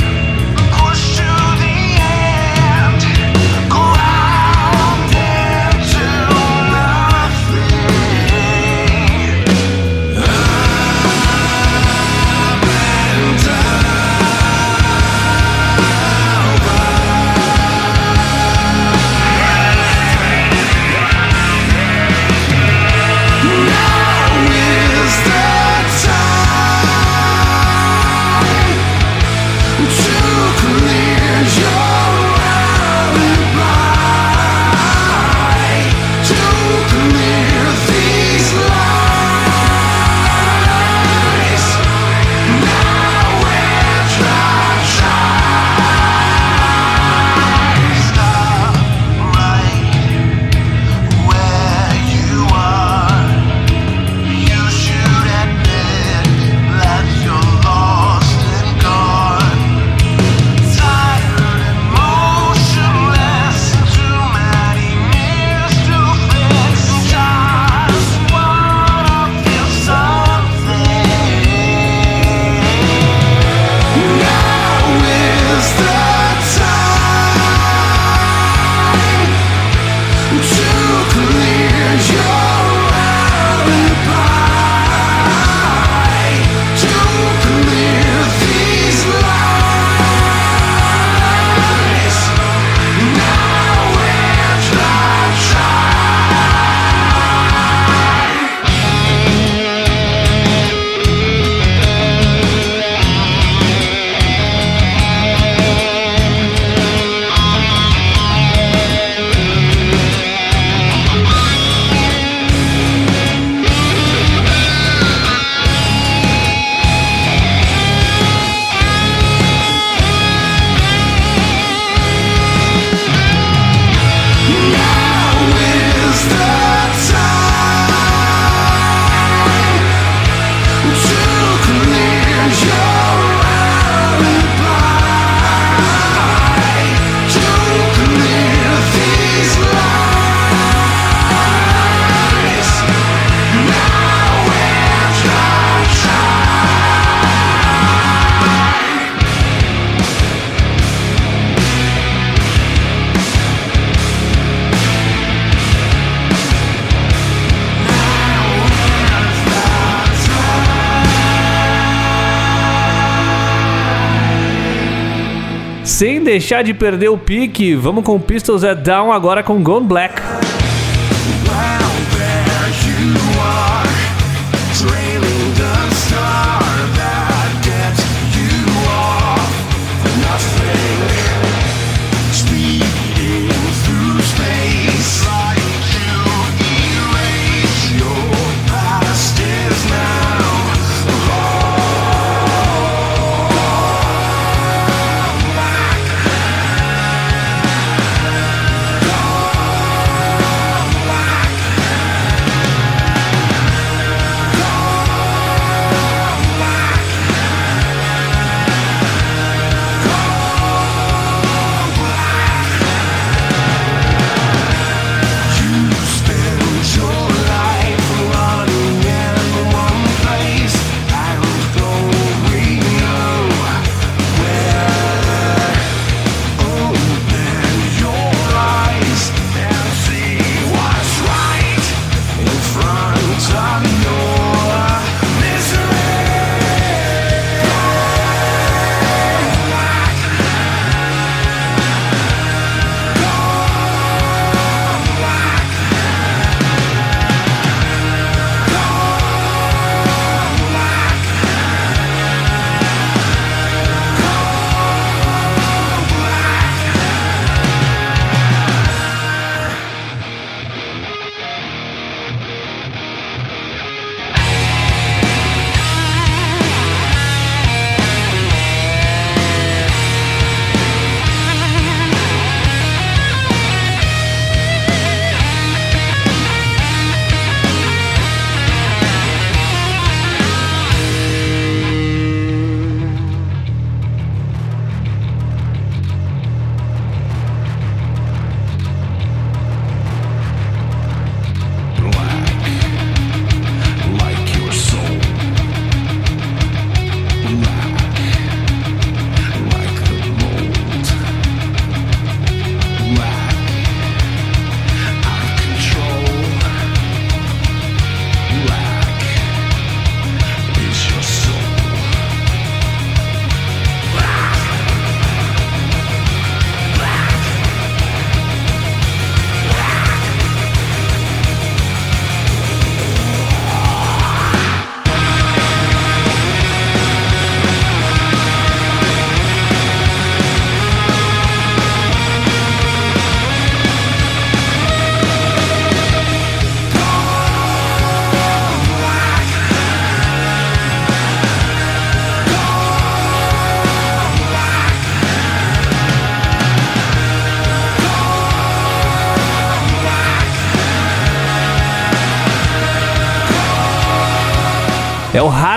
Deixar de perder o pique, vamos com Pistols at Down agora com Gone Black.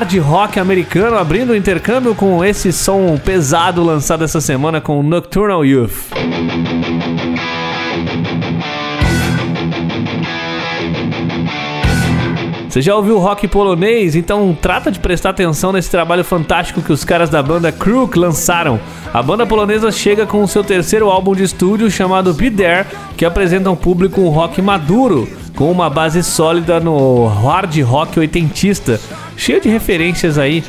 Hard rock americano abrindo o intercâmbio com esse som pesado lançado essa semana com Nocturnal Youth. Você já ouviu rock polonês? Então trata de prestar atenção nesse trabalho fantástico que os caras da banda Crook lançaram. A banda polonesa chega com o seu terceiro álbum de estúdio chamado Be There, que apresenta ao público um rock maduro, com uma base sólida no hard rock oitentista, cheio de referências aí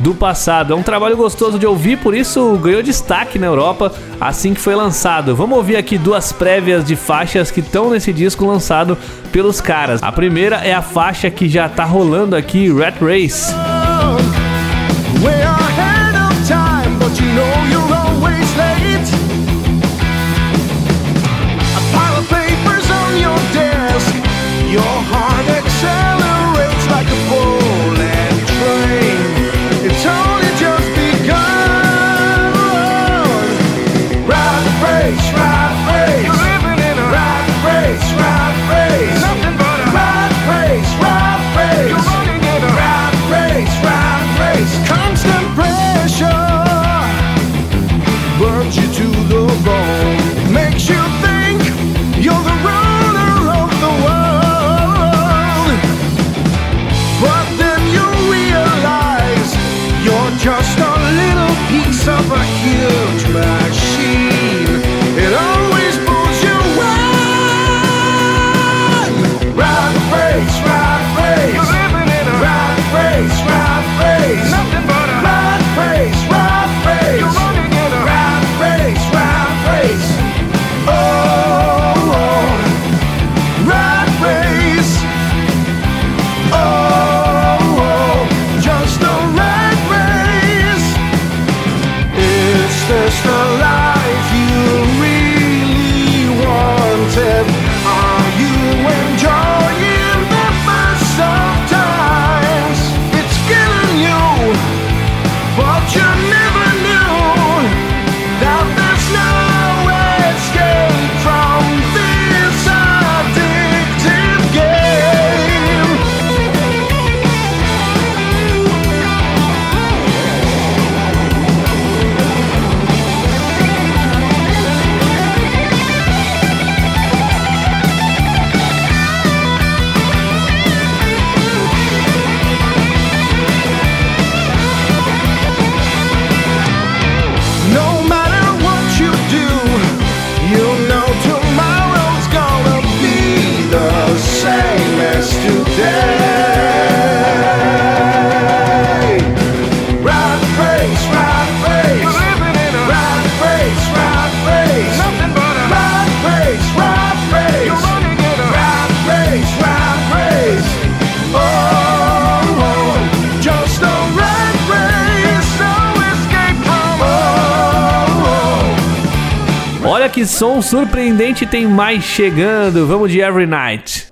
do passado. É um trabalho gostoso de ouvir, por isso ganhou destaque na Europa assim que foi lançado. Vamos ouvir aqui duas prévias de faixas que estão nesse disco lançado pelos caras. A primeira é a faixa que já tá rolando aqui, Rat Race. Your que som surpreendente tem mais chegando? Vamos de Every Night.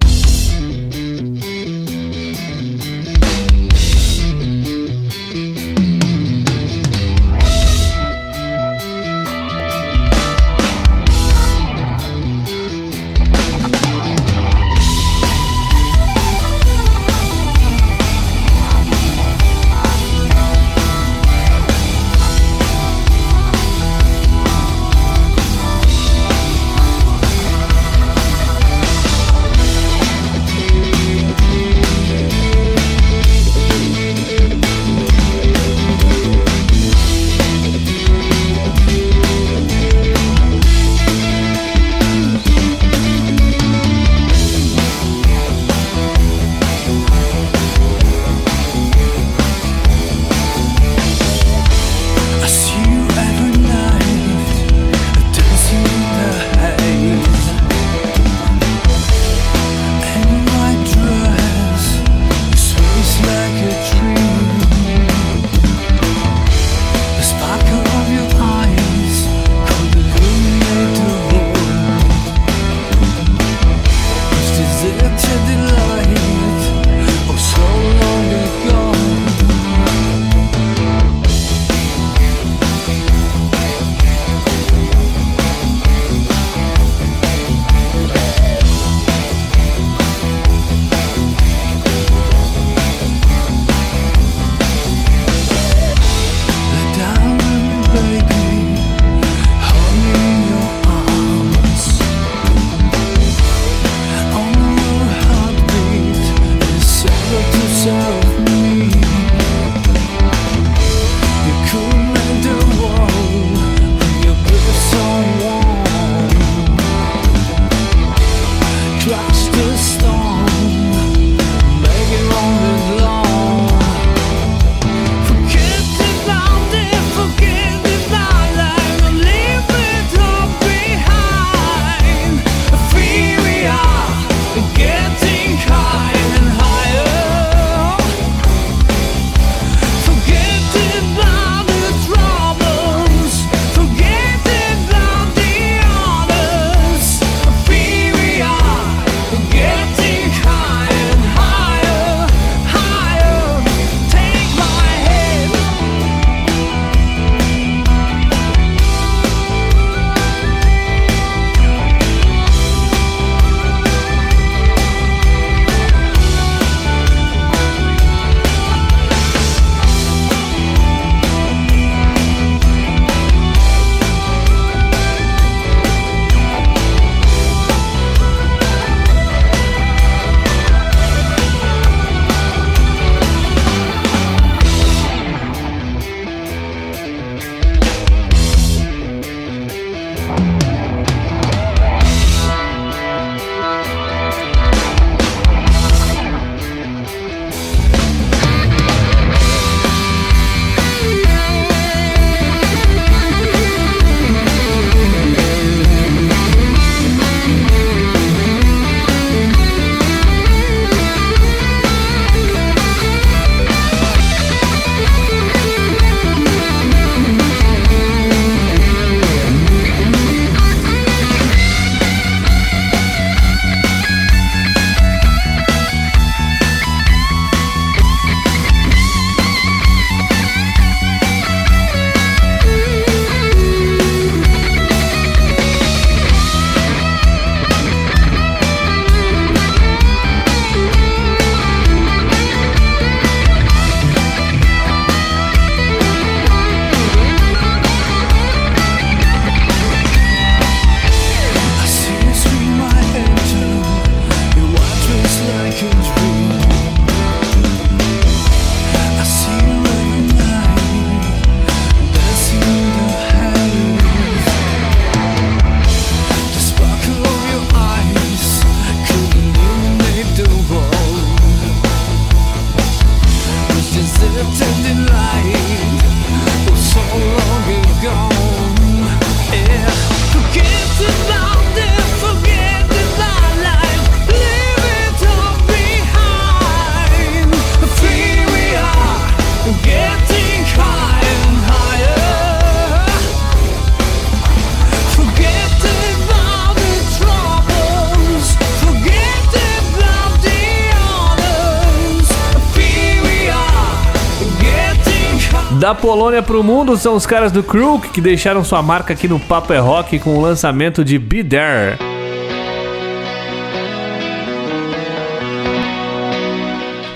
Polônia pro mundo são os caras do Crook que deixaram sua marca aqui no Papo é Rock com o lançamento de Be There.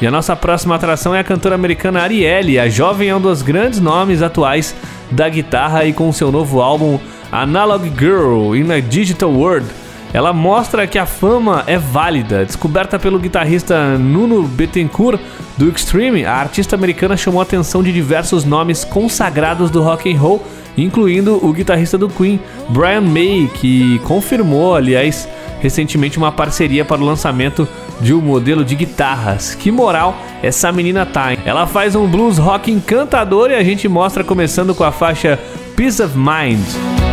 E a nossa próxima atração é a cantora americana Arielle. A jovem é um dos grandes nomes atuais da guitarra e com seu novo álbum Analog Girl in a Digital World, ela mostra que a fama é válida. Descoberta pelo guitarrista Nuno Bettencourt do Extreme, a artista americana chamou a atenção de diversos nomes consagrados do rock and roll, incluindo o guitarrista do Queen, Brian May, que confirmou, aliás, recentemente uma parceria para o lançamento de um modelo de guitarras. Que moral essa menina tá, hein? Ela faz um blues rock encantador e a gente mostra começando com a faixa Peace of Mind.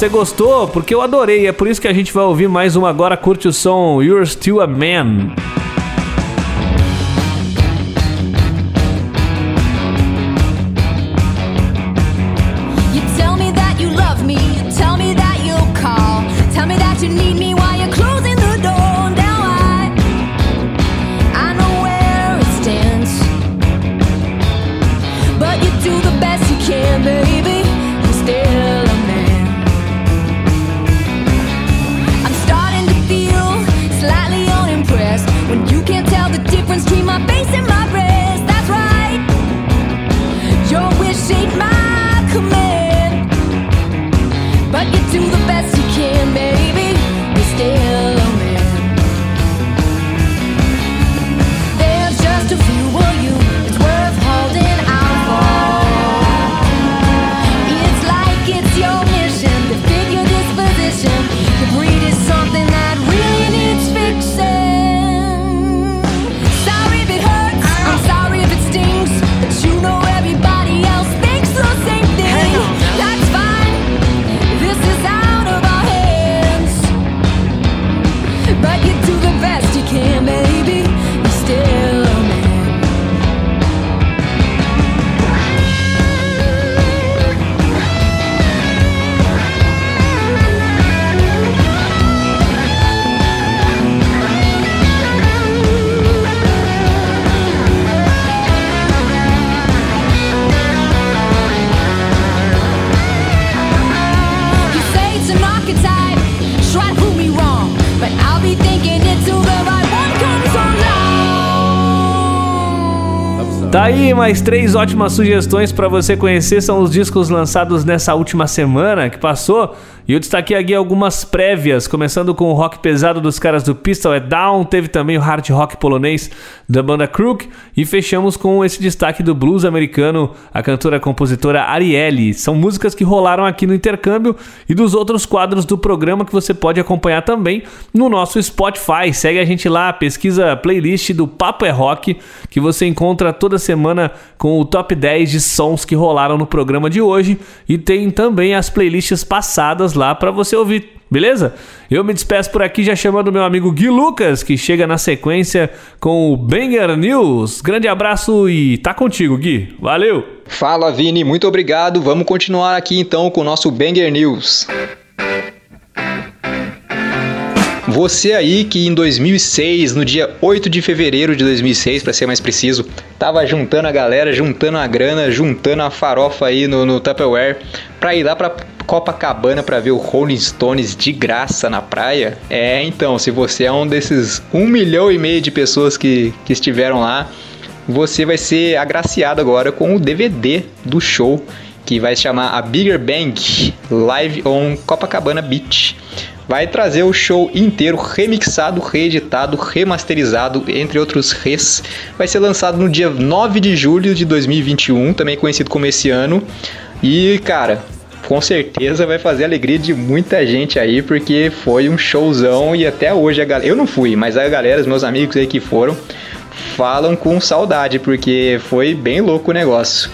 Você gostou? Porque eu adorei. É por isso que a gente vai ouvir mais uma agora. Curte o som You're Still a Man. Mais três ótimas sugestões para você conhecer. São os discos lançados nessa última semana que passou. E eu destaquei aqui algumas prévias, começando com o rock pesado dos caras do Pistol é Down, teve também o hard rock polonês da banda Crook e fechamos com esse destaque do blues americano, a cantora e compositora Arielle. São músicas que rolaram aqui no intercâmbio e dos outros quadros do programa que você pode acompanhar também no nosso Spotify. Segue a gente lá, pesquisa a playlist do Papo é Rock, que você encontra toda semana com o top 10 de sons que rolaram no programa de hoje e tem também as playlists passadas lá para você ouvir. Beleza? Eu me despeço por aqui já chamando meu amigo Gui Lucas, que chega na sequência com o Banger News. Grande abraço e tá contigo, Gui. Valeu! Fala, Vini, muito obrigado. Vamos continuar aqui então com o nosso Banger News. Você aí que em 2006, no dia 8 de fevereiro de 2006, para ser mais preciso, tava juntando a galera, juntando a grana, juntando a farofa aí no, no Tupperware pra ir lá pra Copacabana para ver o Rolling Stones de graça na praia. É, então, se você é um desses um milhão e meio de pessoas que, que estiveram lá, você vai ser agraciado agora com o DVD do show que vai se chamar A Bigger Bang Live on Copacabana Beach vai trazer o show inteiro remixado, reeditado, remasterizado, entre outros res. Vai ser lançado no dia 9 de julho de 2021, também conhecido como esse ano. E, cara, com certeza vai fazer a alegria de muita gente aí, porque foi um showzão e até hoje a galera. Eu não fui, mas a galera, os meus amigos aí que foram, falam com saudade, porque foi bem louco o negócio.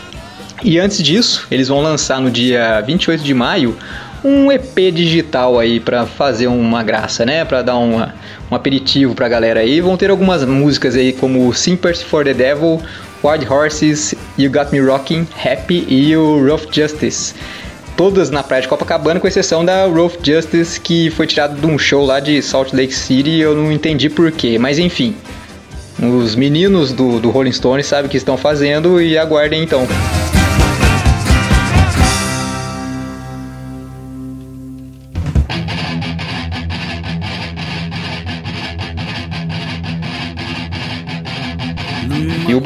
E antes disso, eles vão lançar no dia 28 de maio um EP digital aí para fazer uma graça, né? Para dar uma, um aperitivo pra galera aí. Vão ter algumas músicas aí como Sympathy for the Devil, Wild Horses, You Got Me Rocking, Happy e o Rough Justice. Todas na praia de Copacabana, com exceção da Rough Justice, que foi tirado de um show lá de Salt Lake City. Eu não entendi porquê, mas enfim. Os meninos do, do Rolling Stones sabem o que estão fazendo e aguardem então.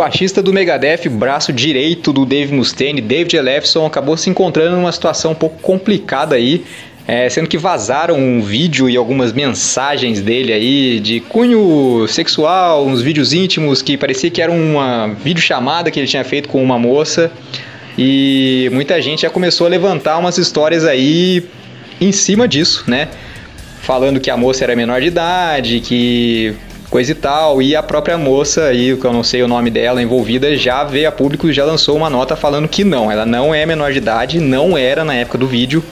Baixista do Megadeth, braço direito do Dave Mustaine, David Ellefson, acabou se encontrando numa situação um pouco complicada aí, é, sendo que vazaram um vídeo e algumas mensagens dele aí de cunho sexual, uns vídeos íntimos que parecia que era uma videochamada que ele tinha feito com uma moça. E muita gente já começou a levantar umas histórias aí em cima disso, né? Falando que a moça era menor de idade, que coisa e tal. E a própria moça aí, que eu não sei o nome dela, envolvida, já veio a público e já lançou uma nota falando que não, ela não é menor de idade, não era na época do vídeo.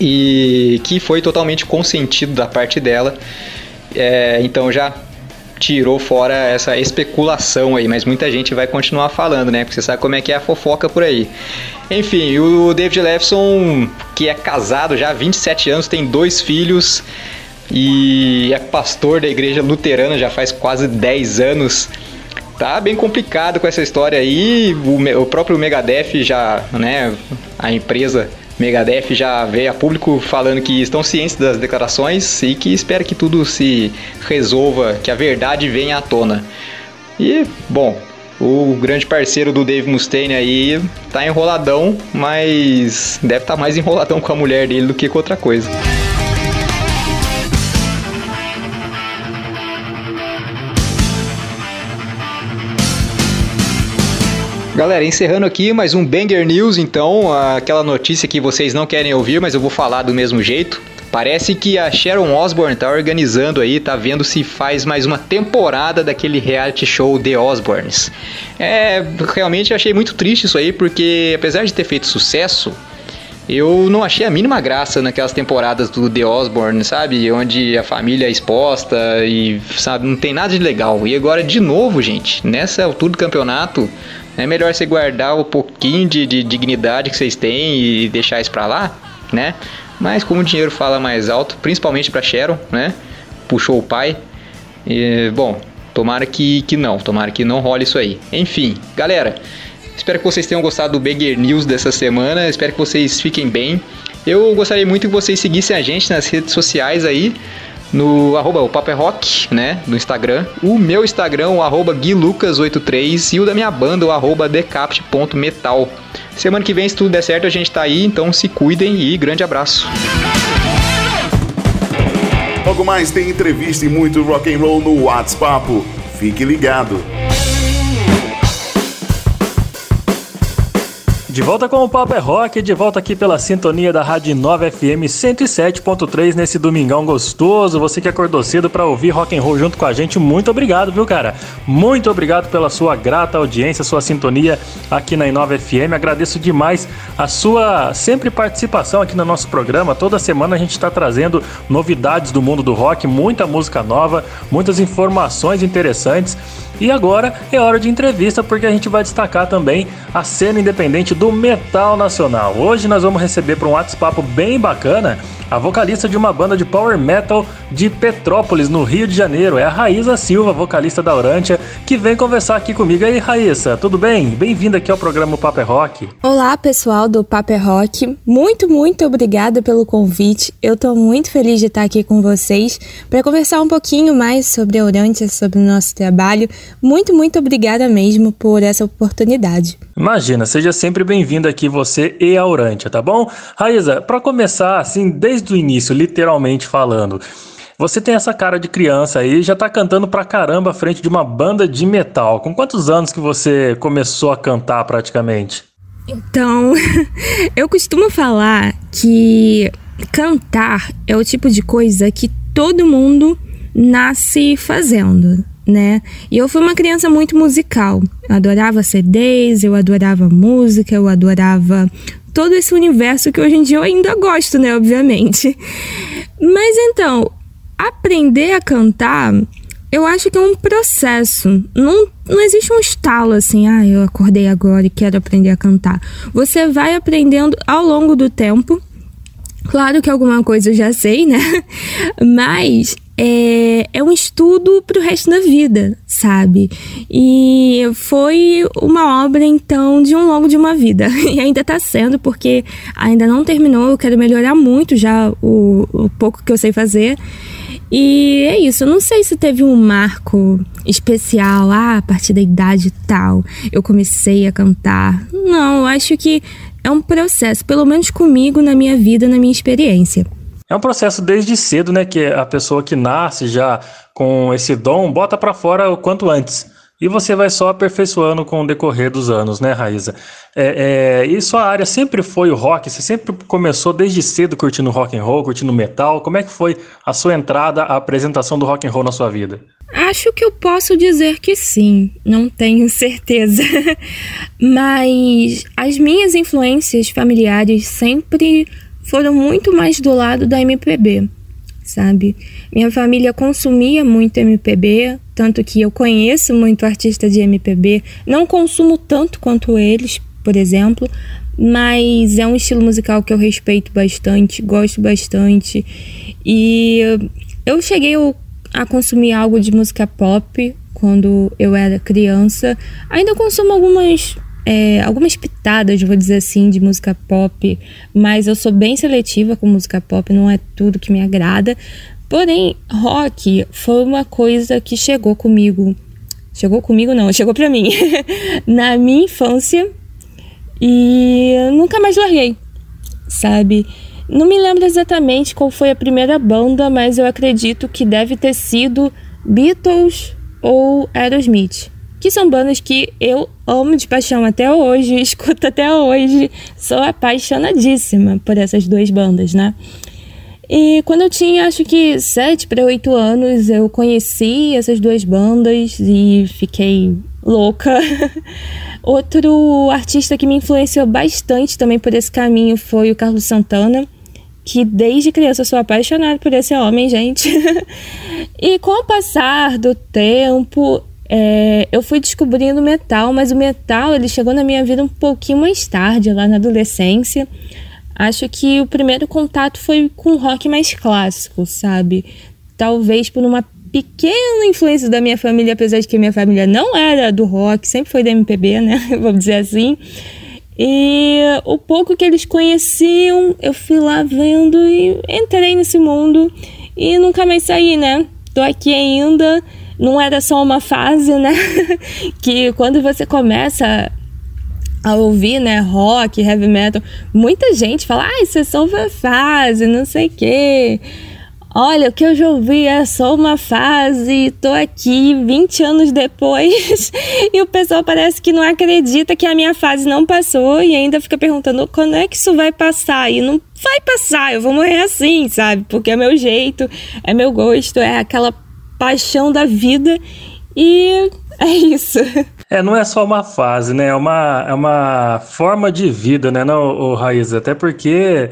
E que foi totalmente consentido da parte dela. É, então já tirou fora essa especulação aí, mas muita gente vai continuar falando, né? Porque você sabe como é que é a fofoca por aí. Enfim, o David Lefson, que é casado já há 27 anos, tem dois filhos e é pastor da igreja luterana já faz quase 10 anos. Tá bem complicado com essa história aí. O, o próprio Megadeth já, né, a empresa Megadeth já veio a público falando que estão cientes das declarações e que espera que tudo se resolva, que a verdade venha à tona. E, bom, o grande parceiro do Dave Mustaine aí tá enroladão, mas deve estar tá mais enroladão com a mulher dele do que com outra coisa. Galera, encerrando aqui mais um Banger News, então, aquela notícia que vocês não querem ouvir, mas eu vou falar do mesmo jeito. Parece que a Sharon Osbourne tá organizando aí, tá vendo se faz mais uma temporada daquele reality show The Osbournes. É, realmente achei muito triste isso aí, porque apesar de ter feito sucesso, eu não achei a mínima graça naquelas temporadas do The Osborne, sabe? Onde a família é exposta e, sabe, não tem nada de legal. E agora, de novo, gente, nessa altura do campeonato, é melhor você guardar o pouquinho de, de dignidade que vocês têm e deixar isso pra lá, né? Mas como o dinheiro fala mais alto, principalmente pra Sharon, né? Puxou o pai. E, bom, tomara que, que não, tomara que não role isso aí. Enfim, galera, espero que vocês tenham gostado do Beggar News dessa semana. Espero que vocês fiquem bem. Eu gostaria muito que vocês seguissem a gente nas redes sociais aí no arroba o Papo é Rock, né? No Instagram. O meu Instagram, o arroba guilucas83 e o da minha banda, o arroba decapt.metal. Semana que vem, se tudo der certo, a gente tá aí, então se cuidem e grande abraço. Logo mais tem entrevista e muito rock and roll no WhatsApp. Fique ligado. De volta com o Papo é Rock, de volta aqui pela sintonia da Rádio 9 FM 107.3 nesse domingão gostoso. Você que acordou cedo para ouvir rock and roll junto com a gente, muito obrigado, viu, cara? Muito obrigado pela sua grata audiência, sua sintonia aqui na Inova FM. Agradeço demais a sua sempre participação aqui no nosso programa. Toda semana a gente está trazendo novidades do mundo do rock, muita música nova, muitas informações interessantes. E agora é hora de entrevista porque a gente vai destacar também a cena independente do metal nacional. Hoje nós vamos receber para um WhatsApp bem bacana a vocalista de uma banda de power metal de Petrópolis, no Rio de Janeiro. É a Raíssa Silva, vocalista da Urântia, que vem conversar aqui comigo. E aí, Raíssa, tudo bem? Bem-vinda aqui ao programa Paper Rock. Olá, pessoal do Paper Rock. Muito, muito obrigada pelo convite. Eu estou muito feliz de estar aqui com vocês para conversar um pouquinho mais sobre a Urântia, sobre o nosso trabalho. Muito, muito obrigada mesmo por essa oportunidade. Imagina, seja sempre bem-vinda aqui você e a Urântia, tá bom? Raíssa, para começar, assim, desde o início, literalmente falando, você tem essa cara de criança aí, já tá cantando pra caramba à frente de uma banda de metal. Com quantos anos que você começou a cantar praticamente? Então, *laughs* eu costumo falar que cantar é o tipo de coisa que todo mundo nasce fazendo né? E eu fui uma criança muito musical. Eu adorava CDs, eu adorava música, eu adorava todo esse universo que hoje em dia eu ainda gosto, né? Obviamente. Mas então, aprender a cantar, eu acho que é um processo. Não, não existe um estalo assim, ah, eu acordei agora e quero aprender a cantar. Você vai aprendendo ao longo do tempo. Claro que alguma coisa eu já sei, né? *laughs* Mas é, é um estudo para o resto da vida, sabe? E foi uma obra, então, de um longo de uma vida. *laughs* E ainda está sendo, porque ainda não terminou, eu quero melhorar muito já o, o pouco que eu sei fazer. E é isso, eu não sei se teve um marco especial, ah, a partir da idade tal, eu comecei a cantar. Não, eu acho que é um processo, pelo menos comigo, na minha vida, na minha experiência. É um processo desde cedo, né? Que a pessoa que nasce já com esse dom bota para fora o quanto antes. E você vai só aperfeiçoando com o decorrer dos anos, né, Raíza? É, é, e sua área sempre foi o rock? Você sempre começou desde cedo curtindo rock and roll, curtindo metal? Como é que foi a sua entrada, a apresentação do rock and roll na sua vida? Acho que eu posso dizer que sim, não tenho *laughs* certeza. Mas as minhas influências familiares sempre foram muito mais do lado da MPB, sabe? Minha família consumia muito MPB, tanto que eu conheço muito artista de MPB, não consumo tanto quanto eles, por exemplo, mas é um estilo musical que eu respeito bastante, gosto bastante. E eu cheguei a consumir algo de música pop quando eu era criança. Ainda consumo algumas é, algumas pitadas, vou dizer assim, de música pop, mas eu sou bem seletiva com música pop, não é tudo que me agrada. Porém, rock foi uma coisa que chegou comigo. Chegou comigo, não, chegou pra mim. *laughs* na minha infância e nunca mais larguei, sabe? Não me lembro exatamente qual foi a primeira banda, mas eu acredito que deve ter sido Beatles ou Aerosmith que são bandas que eu amo de paixão até hoje, *laughs* escuto até hoje, sou apaixonadíssima por essas duas bandas, né? E quando eu tinha, acho que 7 para 8 anos, eu conheci essas duas bandas e fiquei louca. *laughs* Outro artista que me influenciou bastante também por esse caminho foi o Carlos Santana, que desde criança eu sou apaixonada por esse homem, gente. *laughs* e com o passar do tempo, é, eu fui descobrindo metal, mas o metal ele chegou na minha vida um pouquinho mais tarde, lá na adolescência. Acho que o primeiro contato foi com rock mais clássico, sabe? Talvez por uma pequena influência da minha família, apesar de que minha família não era do rock, sempre foi da MPB, né? *laughs* Vamos dizer assim. E o pouco que eles conheciam, eu fui lá vendo e entrei nesse mundo e nunca mais saí, né? Tô aqui ainda, não era só uma fase, né? *laughs* que quando você começa a ouvir, né, rock, heavy metal, muita gente fala, ah, isso é só uma fase, não sei o quê. Olha, o que eu já ouvi é só uma fase, tô aqui 20 anos depois *laughs* e o pessoal parece que não acredita que a minha fase não passou e ainda fica perguntando quando é que isso vai passar. E não vai passar, eu vou morrer assim, sabe? Porque é meu jeito, é meu gosto, é aquela paixão da vida e é isso. *laughs* É, não é só uma fase, né? É uma, é uma forma de vida, né, não, o Raiz? Até porque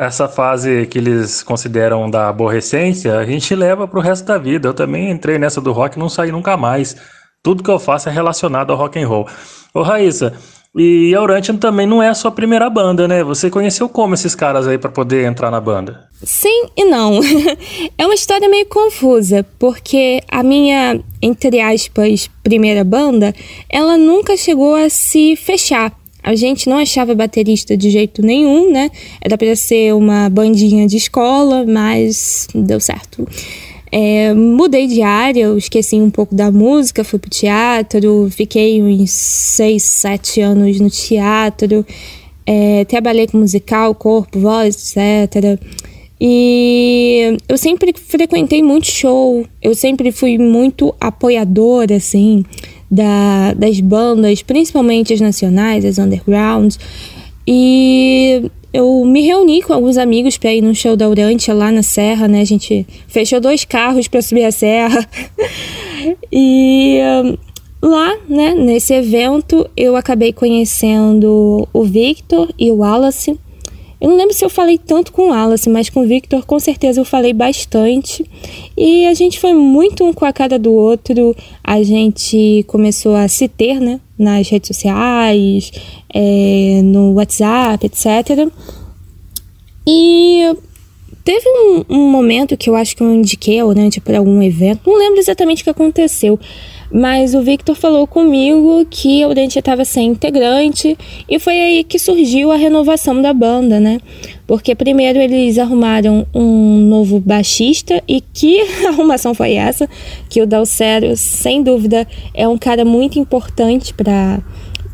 essa fase que eles consideram da aborrecência, a gente leva para o resto da vida. Eu também entrei nessa do rock e não saí nunca mais. Tudo que eu faço é relacionado ao rock and roll. Ô Raíssa, e a Orantian também não é a sua primeira banda, né? Você conheceu como esses caras aí para poder entrar na banda? Sim e não. *laughs* é uma história meio confusa, porque a minha, entre aspas, primeira banda, ela nunca chegou a se fechar. A gente não achava baterista de jeito nenhum, né? Era para ser uma bandinha de escola, mas deu certo. É, mudei de área, eu esqueci um pouco da música, fui pro teatro, fiquei uns seis, sete anos no teatro, é, trabalhei com musical, corpo, voz, etc. E eu sempre frequentei muito show, eu sempre fui muito apoiadora, assim da, das bandas, principalmente as nacionais, as undergrounds. E eu me reuni com alguns amigos para ir no show da Urântia lá na Serra, né? A gente fechou dois carros para subir a serra. *laughs* e um, lá, né, nesse evento, eu acabei conhecendo o Victor e o Wallace. Eu não lembro se eu falei tanto com o Alice, mas com o Victor com certeza eu falei bastante. E a gente foi muito um com a cara do outro. A gente começou a se ter, né? Nas redes sociais, é, no WhatsApp, etc. E teve um, um, momento que eu acho que eu indiquei a Orante para algum evento. Não lembro exatamente o que aconteceu. Mas o Victor falou comigo que o Dente estava sem integrante e foi aí que surgiu a renovação da banda, né? Porque primeiro eles arrumaram um novo baixista e que *laughs* arrumação foi essa? Que o Dalcero, sem dúvida, é um cara muito importante para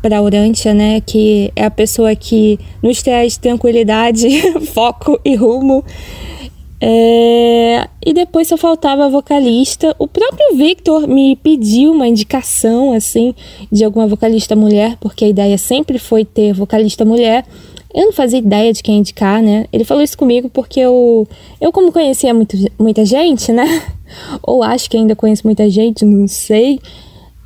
para a Urantia, né, que é a pessoa que nos traz tranquilidade, *laughs* foco e rumo é... E depois só faltava vocalista. O próprio Victor me pediu uma indicação, assim, de alguma vocalista mulher, porque a ideia sempre foi ter vocalista mulher. Eu não fazia ideia de quem indicar, né? Ele falou isso comigo porque eu, eu como conhecia muito, muita gente, né? *laughs* Ou acho que ainda conheço muita gente, não sei.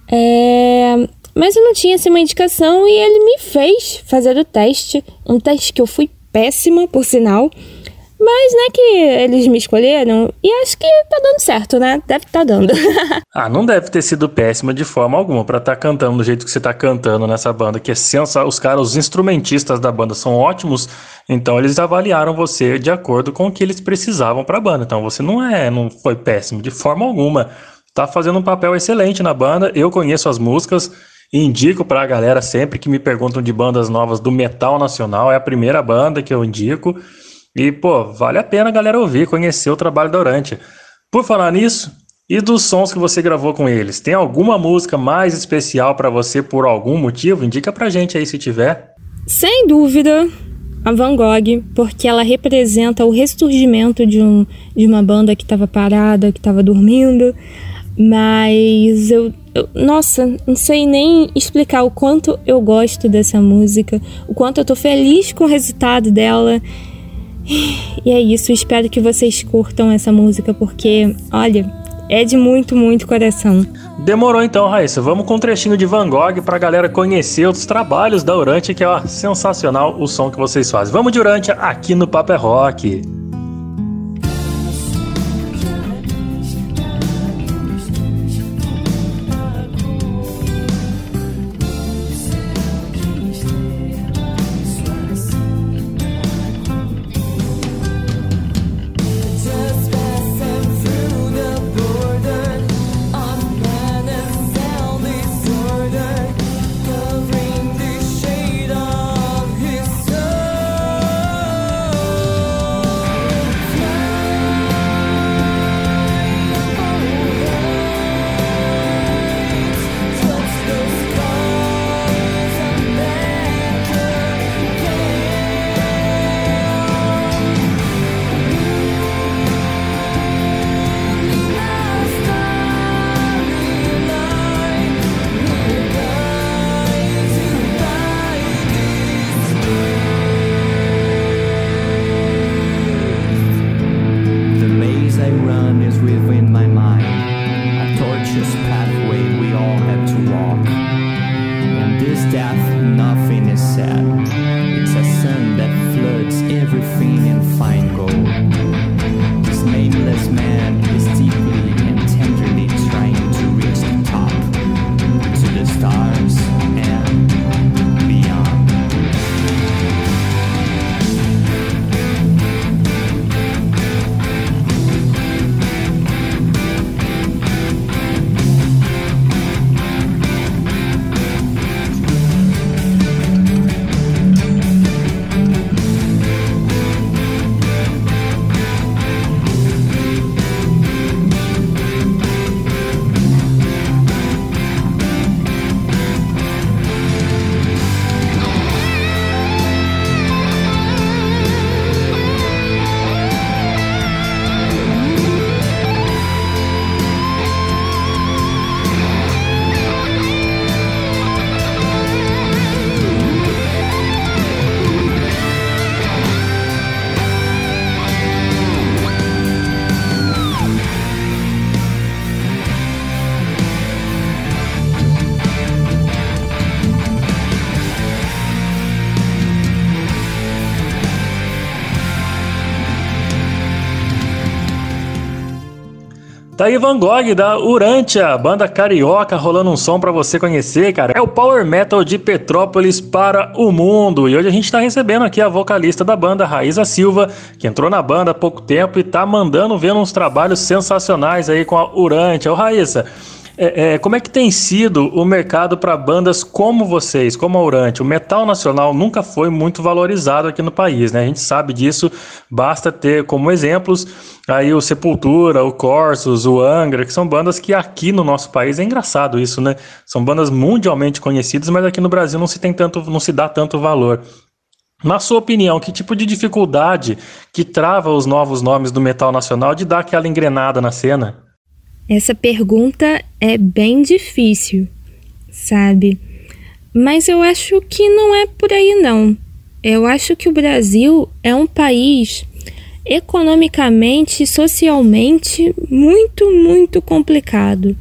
É... Mas eu não tinha assim, uma indicação e ele me fez fazer o teste. Um teste que eu fui péssima, por sinal. Mas, né, que eles me escolheram e acho que tá dando certo, né? Deve tá dando. *laughs* ah, não deve ter sido péssima de forma alguma para estar tá cantando do jeito que você tá cantando nessa banda, que é sensacional. Os caras, os instrumentistas da banda são ótimos, então eles avaliaram você de acordo com o que eles precisavam para a banda. Então você não é, não foi péssimo de forma alguma. Tá fazendo um papel excelente na banda. Eu conheço as músicas. Indico para a galera sempre que me perguntam de bandas novas do metal nacional, é a primeira banda que eu indico. E, pô, vale a pena a galera ouvir, conhecer o trabalho da Orante. Por falar nisso, e dos sons que você gravou com eles, tem alguma música mais especial para você por algum motivo? Indica pra gente aí se tiver. Sem dúvida, a Van Gogh, porque ela representa o ressurgimento de, um, de uma banda que estava parada, que estava dormindo. Mas eu, eu, nossa, não sei nem explicar o quanto eu gosto dessa música, o quanto eu tô feliz com o resultado dela. E é isso, espero que vocês curtam essa música porque, olha, é de muito, muito coração. Demorou então, Raíssa. Vamos com um trechinho de Van Gogh pra galera conhecer os trabalhos da Urante, que é ó, sensacional o som que vocês fazem. Vamos de Urante aqui no Paper é Rock. Tá aí Van Gogh da Urantia, banda carioca rolando um som pra você conhecer, cara. É o power metal de Petrópolis para o mundo. E hoje a gente tá recebendo aqui a vocalista da banda, Raíza Silva, que entrou na banda há pouco tempo e tá mandando ver uns trabalhos sensacionais aí com a Urantia. Ô Raíssa, é, é, como é que tem sido o mercado para bandas como vocês, como a Urante? O metal nacional nunca foi muito valorizado aqui no país, né? A gente sabe disso, basta ter como exemplos aí o Sepultura, o Corsos, o Angra, que são bandas que aqui no nosso país é engraçado isso, né? São bandas mundialmente conhecidas, mas aqui no Brasil não se tem tanto, não se dá tanto valor. Na sua opinião, que tipo de dificuldade que trava os novos nomes do metal nacional de dar aquela engrenada na cena? Essa pergunta é bem difícil, sabe? Mas eu acho que não é por aí, não. Eu acho que o Brasil é um país economicamente e socialmente muito, muito complicado.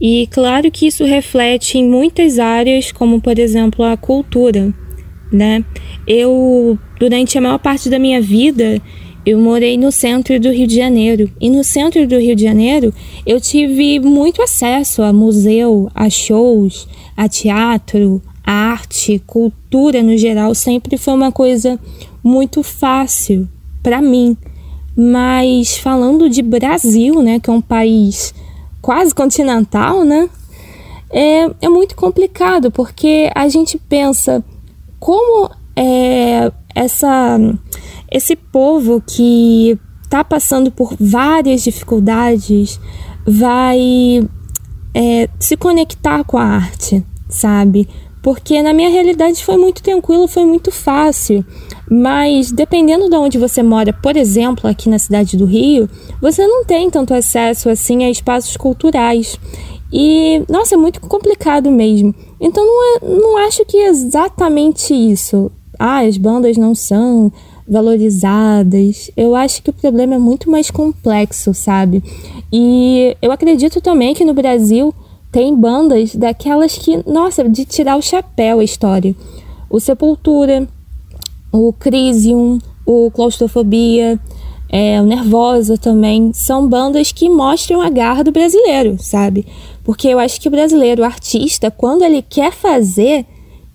E claro que isso reflete em muitas áreas, como por exemplo a cultura, né? Eu, durante a maior parte da minha vida, eu morei no centro do Rio de Janeiro. E no centro do Rio de Janeiro, eu tive muito acesso a museu, a shows, a teatro, a arte, cultura no geral. Sempre foi uma coisa muito fácil para mim. Mas falando de Brasil, né, que é um país quase continental, né, é, é muito complicado porque a gente pensa como é, essa esse povo que está passando por várias dificuldades vai é, se conectar com a arte, sabe? Porque na minha realidade foi muito tranquilo, foi muito fácil. Mas dependendo de onde você mora, por exemplo, aqui na cidade do Rio, você não tem tanto acesso assim a espaços culturais. E, nossa, é muito complicado mesmo. Então não, é, não acho que é exatamente isso. Ah, as bandas não são valorizadas. Eu acho que o problema é muito mais complexo, sabe? E eu acredito também que no Brasil tem bandas daquelas que, nossa, de tirar o chapéu a história. O Sepultura, o Crisium, o Claustrofobia, é, o Nervosa também, são bandas que mostram a garra do brasileiro, sabe? Porque eu acho que o brasileiro, o artista, quando ele quer fazer,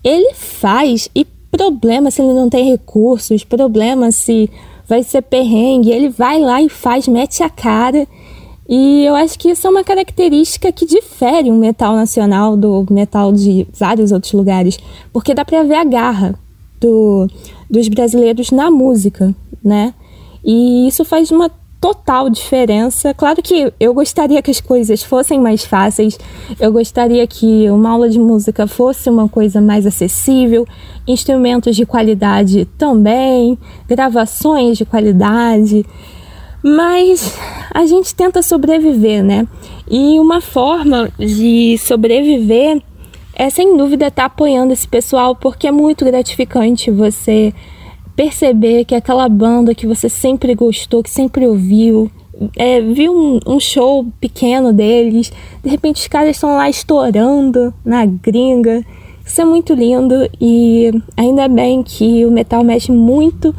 ele faz e Problema se ele não tem recursos, problema se vai ser perrengue, ele vai lá e faz, mete a cara. E eu acho que isso é uma característica que difere o metal nacional do metal de vários outros lugares, porque dá para ver a garra do, dos brasileiros na música, né? E isso faz uma total diferença. Claro que eu gostaria que as coisas fossem mais fáceis, eu gostaria que uma aula de música fosse uma coisa mais acessível, instrumentos de qualidade também, gravações de qualidade. Mas a gente tenta sobreviver, né? E uma forma de sobreviver é sem dúvida estar tá apoiando esse pessoal, porque é muito gratificante você perceber que aquela banda que você sempre gostou, que sempre ouviu, é, viu um, um, show pequeno deles, de repente os caras estão lá estourando na gringa Isso é muito lindo e ainda bem que o metal mexe muito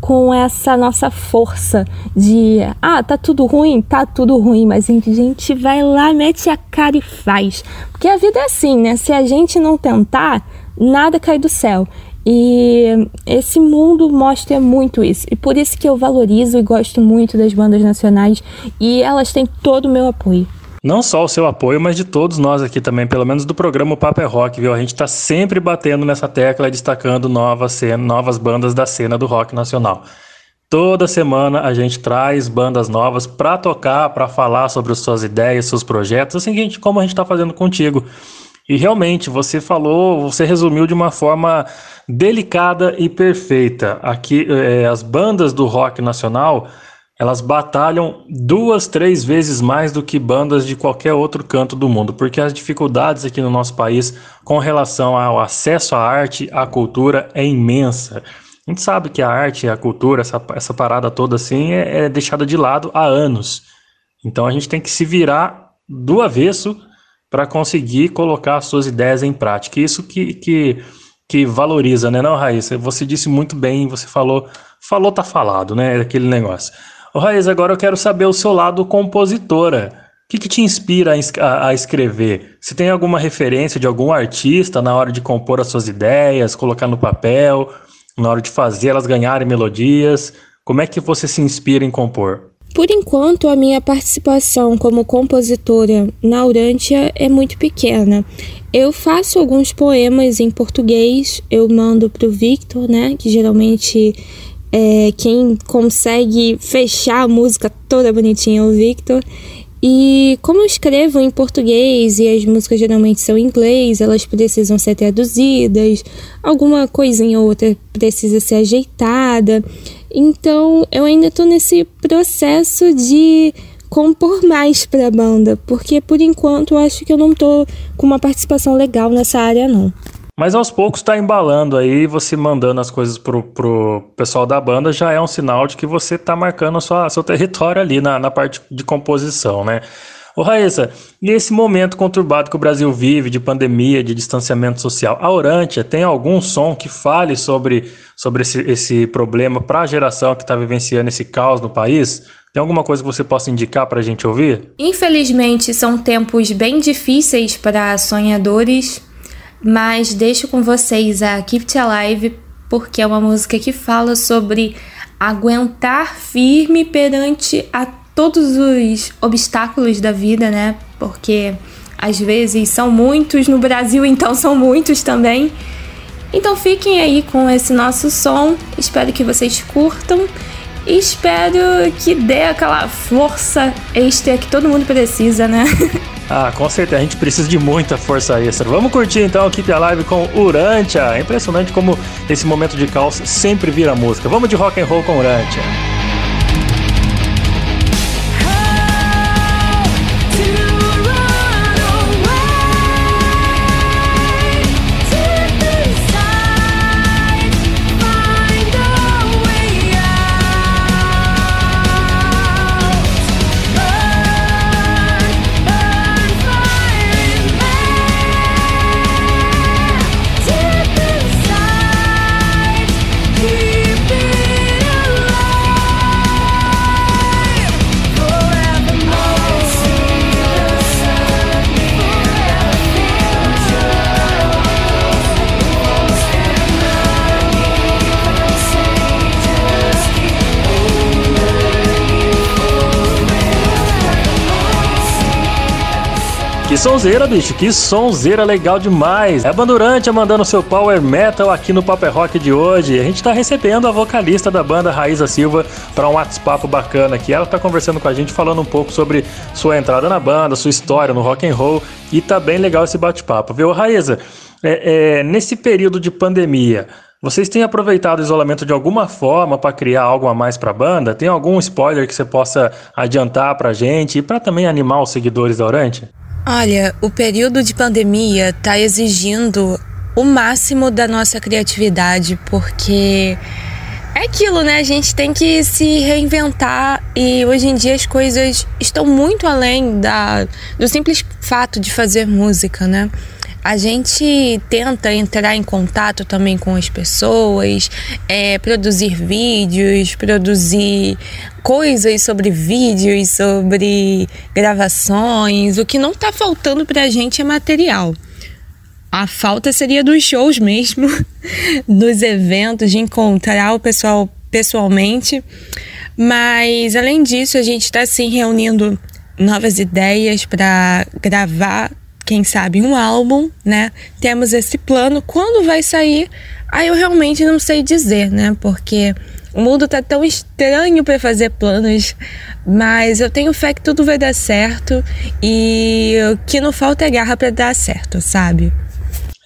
com essa nossa força de ah, tá tudo ruim, tá tudo ruim, mas a gente vai lá, mete a cara e faz. Porque a vida é assim, né? Se a gente não tentar, nada cai do céu. E esse mundo mostra muito isso. E por isso que eu valorizo e gosto muito das bandas nacionais e elas têm todo o meu apoio. Não só o seu apoio, mas de todos nós aqui também, pelo menos do programa Papo é Rock, viu? A gente tá sempre batendo nessa tecla, destacando novas, novas bandas da cena do rock nacional. Toda semana a gente traz bandas novas para tocar, para falar sobre as suas ideias, seus projetos, assim como a gente está fazendo contigo. E realmente, você falou, você resumiu de uma forma delicada e perfeita. Aqui, é, as bandas do rock nacional elas batalham duas, três vezes mais do que bandas de qualquer outro canto do mundo, porque as dificuldades aqui no nosso país com relação ao acesso à arte, à cultura, é imensa. A gente sabe que a arte, a cultura, essa, essa parada toda assim, é, é deixada de lado há anos. Então a gente tem que se virar do avesso para conseguir colocar as suas ideias em prática. Isso que, que, que valoriza, né, não, Raíssa? Você disse muito bem, você falou, falou tá falado, né, aquele negócio. Ô Raiz, agora eu quero saber o seu lado compositora. O que, que te inspira a, a, escrever? Você tem alguma referência de algum artista na hora de compor as suas ideias, colocar no papel, na hora de fazer elas ganharem melodias? Como é que você se inspira em compor? Por enquanto, a minha participação como compositora na Urântia é muito pequena. Eu faço alguns poemas em português, eu mando para o Victor, né, que geralmente é, quem consegue fechar a música toda bonitinha é o Victor. E como eu escrevo em português e as músicas geralmente são em inglês, elas precisam ser traduzidas, alguma coisinha ou outra precisa ser ajeitada. Então eu ainda estou nesse processo de compor mais para a banda, porque por enquanto eu acho que eu não estou com uma participação legal nessa área não. Mas aos poucos tá embalando aí, você mandando as coisas pro, pro pessoal da banda já é um sinal de que você tá marcando sua, seu território ali na, na parte de composição, né? Ô Raíssa, e esse momento conturbado que o Brasil vive, de pandemia, de distanciamento social, a Orantia tem algum som que fale sobre, sobre esse, esse problema para a geração que está vivenciando esse caos no país? Tem alguma coisa que você possa indicar para a gente ouvir? Infelizmente, são tempos bem difíceis para sonhadores mas deixo com vocês a Keep It Alive, porque é uma música que fala sobre aguentar firme perante a todos os obstáculos da vida, né? Porque às vezes são muitos no Brasil, então são muitos também. Então fiquem aí com esse nosso som. Espero que vocês curtam. E espero que dê aquela força extra que todo mundo precisa, né? *laughs* Ah, com certeza, a gente precisa de muita força extra. Vamos curtir então aqui a live com Urantia. É impressionante como esse momento de caos sempre vira música. Vamos de rock and roll com Urantia. Sonzeira, bicho, que sonzeira legal demais. É a Bandurante mandando seu power metal aqui no Paper Rock de hoje. A gente tá recebendo a vocalista da banda Raíza Silva para um WhatsApp bacana aqui. Ela tá conversando com a gente, falando um pouco sobre sua entrada na banda, sua história no rock and roll e tá bem legal esse bate-papo, viu? Raíza, é, é, nesse período de pandemia, vocês têm aproveitado o isolamento de alguma forma para criar algo a mais para a banda? Tem algum spoiler que você possa adiantar para a gente e para também animar os seguidores da Orante? Olha, o período de pandemia está exigindo o máximo da nossa criatividade, porque é aquilo, né? A gente tem que se reinventar e hoje em dia as coisas estão muito além da, do simples fato de fazer música, né? A gente tenta entrar em contato também com as pessoas, é, produzir vídeos, produzir coisas sobre vídeos, sobre gravações. O que não tá faltando pra gente é material. A falta seria dos shows mesmo, *laughs* dos eventos, de encontrar o pessoal pessoalmente. Mas além disso, a gente está se reunindo novas ideias para gravar quem sabe, um álbum, né? Temos esse plano. Quando vai sair? Aí eu realmente não sei dizer, né? Porque o mundo tá tão estranho para fazer planos, mas eu tenho fé que tudo vai dar certo e que não falta é garra para dar certo, sabe?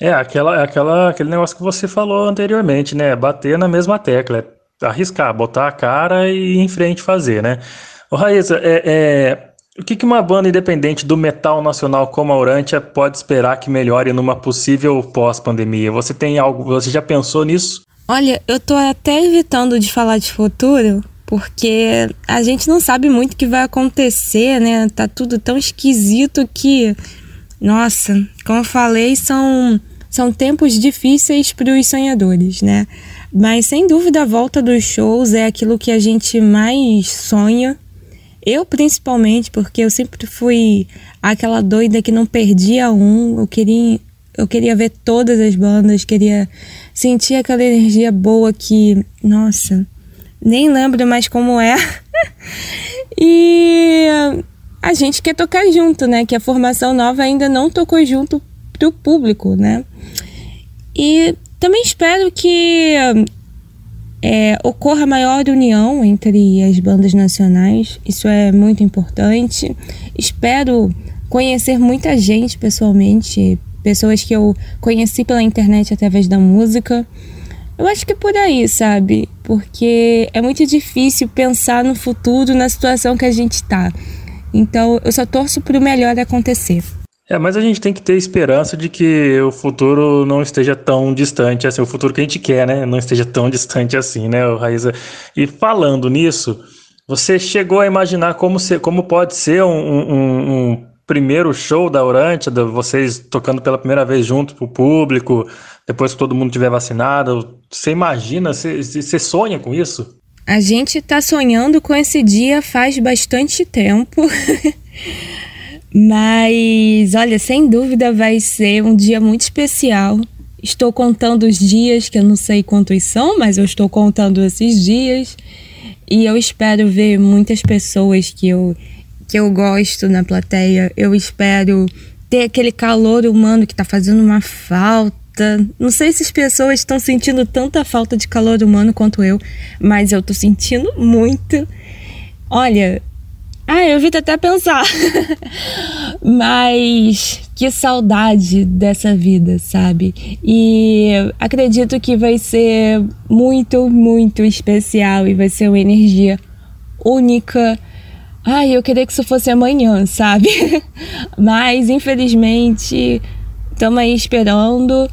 É, aquela, aquela, aquele negócio que você falou anteriormente, né? Bater na mesma tecla, é arriscar, botar a cara e ir em frente fazer, né? Ô Raíssa, é, é, o que, uma banda independente do metal nacional como a Urantia pode esperar que melhore numa possível pós-pandemia? Você tem algo, você já pensou nisso? Olha, eu tô até evitando de falar de futuro, porque a gente não sabe muito o que vai acontecer, né? Tá tudo tão esquisito que, nossa, como eu falei, são são tempos difíceis para os sonhadores, né? Mas sem dúvida a volta dos shows é aquilo que a gente mais sonha eu principalmente, porque eu sempre fui aquela doida que não perdia um, eu queria, eu queria ver todas as bandas, queria sentir aquela energia boa que, nossa, nem lembro mais como é. *laughs* e a gente quer tocar junto, né? Que a formação nova ainda não tocou junto pro público, né? E também espero que é, ocorra maior união entre as bandas nacionais. Isso é muito importante. Espero conhecer muita gente pessoalmente, pessoas que eu conheci pela internet através da música. Eu acho que é por aí, sabe? Porque é muito difícil pensar no futuro na situação que a gente está. Então, eu só torço para o melhor acontecer. É, mas a gente tem que ter esperança de que o futuro não esteja tão distante assim, o futuro que a gente quer, né? Não esteja tão distante assim, né, Raíza? E falando nisso, você chegou a imaginar como, ser, como pode ser um, um, um primeiro show da Urante, vocês tocando pela primeira vez junto pro público, depois que todo mundo tiver vacinado? Você imagina, você, você sonha com isso? A gente tá sonhando com esse dia faz bastante tempo. *laughs* Mas olha, sem dúvida vai ser um dia muito especial. Estou contando os dias, que eu não sei quantos são, mas eu estou contando esses dias. E eu espero ver muitas pessoas que eu, que eu gosto na plateia. Eu espero ter aquele calor humano que está fazendo uma falta. Não sei se as pessoas estão sentindo tanta falta de calor humano quanto eu, mas eu estou sentindo muito. Olha, ah, eu evito até pensar. *laughs* Mas que saudade dessa vida, sabe? E acredito que vai ser muito, muito especial e vai ser uma energia única. Ai, eu queria que isso fosse amanhã, sabe? *laughs* Mas infelizmente estamos aí esperando.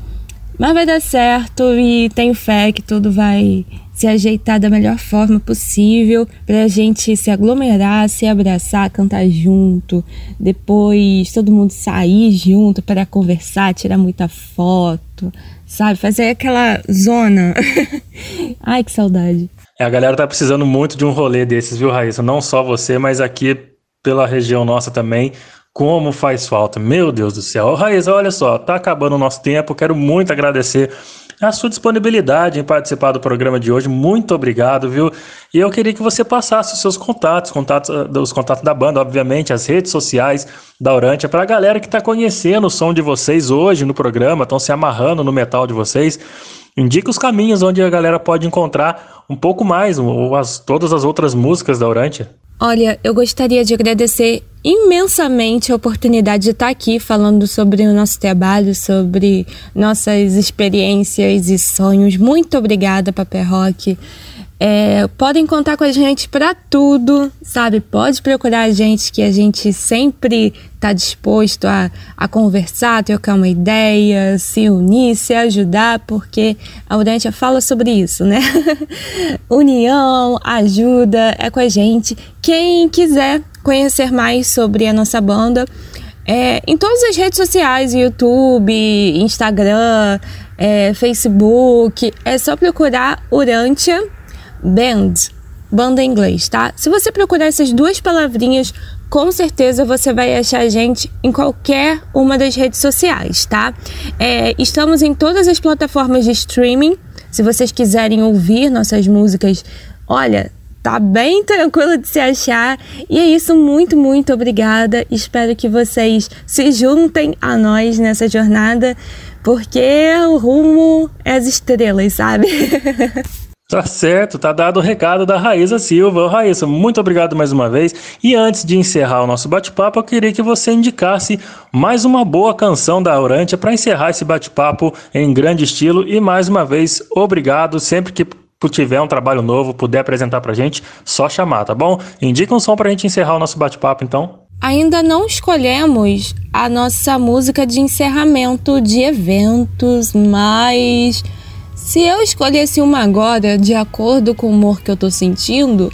Mas vai dar certo e tenho fé que tudo vai se ajeitar da melhor forma possível para a gente se aglomerar, se abraçar, cantar junto, depois todo mundo sair junto para conversar, tirar muita foto, sabe? Fazer aquela zona. *laughs* Ai, que saudade. É, a galera tá precisando muito de um rolê desses, viu, Raíssa? Não só você, mas aqui pela região nossa também. Como faz falta, meu Deus do céu. Raíssa, olha só, tá acabando o nosso tempo. Quero muito agradecer a sua disponibilidade em participar do programa de hoje. Muito obrigado, viu? E eu queria que você passasse os seus contatos, contatos ah, os contatos da banda, obviamente, as redes sociais da Urantia, para a galera que está conhecendo o som de vocês hoje no programa, estão se amarrando no metal de vocês. Indica os caminhos onde a galera pode encontrar um pouco mais, ou as, todas as outras músicas da Urantia. Olha, eu gostaria de agradecer imensamente a oportunidade de estar aqui falando sobre o nosso trabalho, sobre nossas experiências e sonhos. Muito obrigada, Papel Rock. É, podem contar com a gente para tudo, sabe? Pode procurar a gente que a gente sempre está disposto a, a conversar, trocar uma ideia, se unir, se ajudar, porque a Urantia fala sobre isso, né? *laughs* União, ajuda, é com a gente. Quem quiser conhecer mais sobre a nossa banda, é, em todas as redes sociais, YouTube, Instagram, é, Facebook. É só procurar Urantia Band, banda em inglês, tá? Se você procurar essas duas palavrinhas, com certeza você vai achar a gente em qualquer uma das redes sociais, tá? É, estamos em todas as plataformas de streaming. Se vocês quiserem ouvir nossas músicas, olha, tá bem tranquilo de se achar. E é isso, muito, muito obrigada. Espero que vocês se juntem a nós nessa jornada, porque o rumo é as estrelas, sabe? *laughs* Tá certo, tá dado o recado da Raíssa Silva. Raíssa, muito obrigado mais uma vez. E antes de encerrar o nosso bate-papo, eu queria que você indicasse mais uma boa canção da Aurantia para encerrar esse bate-papo em grande estilo. E mais uma vez, obrigado. Sempre que tiver um trabalho novo, puder apresentar pra gente, só chamar, tá bom? Indica um som pra gente encerrar o nosso bate-papo, então. Ainda não escolhemos a nossa música de encerramento de eventos, mas se eu escolhesse uma agora, de acordo com o humor que eu tô sentindo,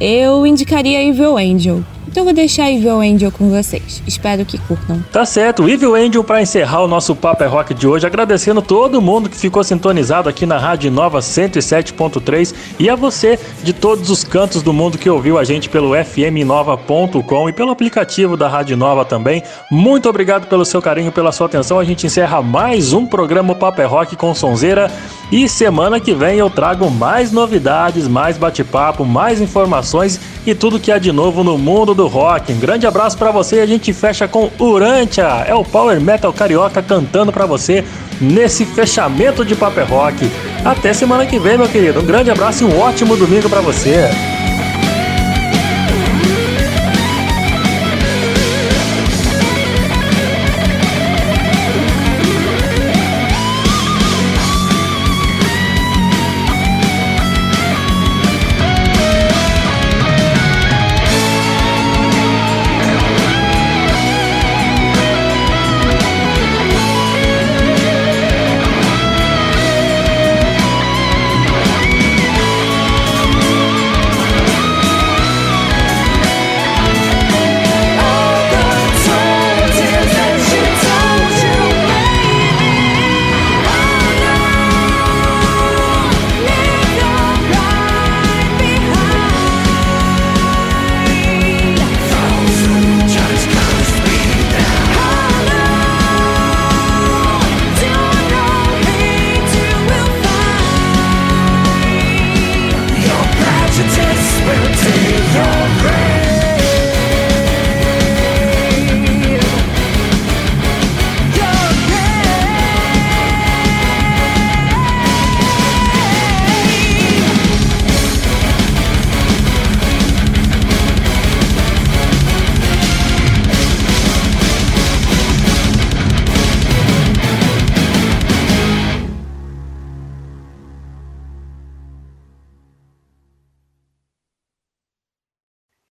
eu indicaria Evil Angel. Então vou deixar Evil Angel com vocês. Espero que curtam. Tá certo, Evil Angel para encerrar o nosso Papo é Rock de hoje, agradecendo todo mundo que ficou sintonizado aqui na Rádio Nova 107.3 e a você de todos os cantos do mundo que ouviu a gente pelo fmnova.com e pelo aplicativo da Rádio Nova também. Muito obrigado pelo seu carinho, pela sua atenção. A gente encerra mais um programa Papo é Rock com Sonzeira e semana que vem eu trago mais novidades, mais bate-papo, mais informações e tudo que há de novo no mundo do rock. Um grande abraço para você e a gente fecha com Urantia, é o Power Metal Carioca cantando para você nesse fechamento de Paper Rock. Até semana que vem, meu querido. Um grande abraço e um ótimo domingo para você.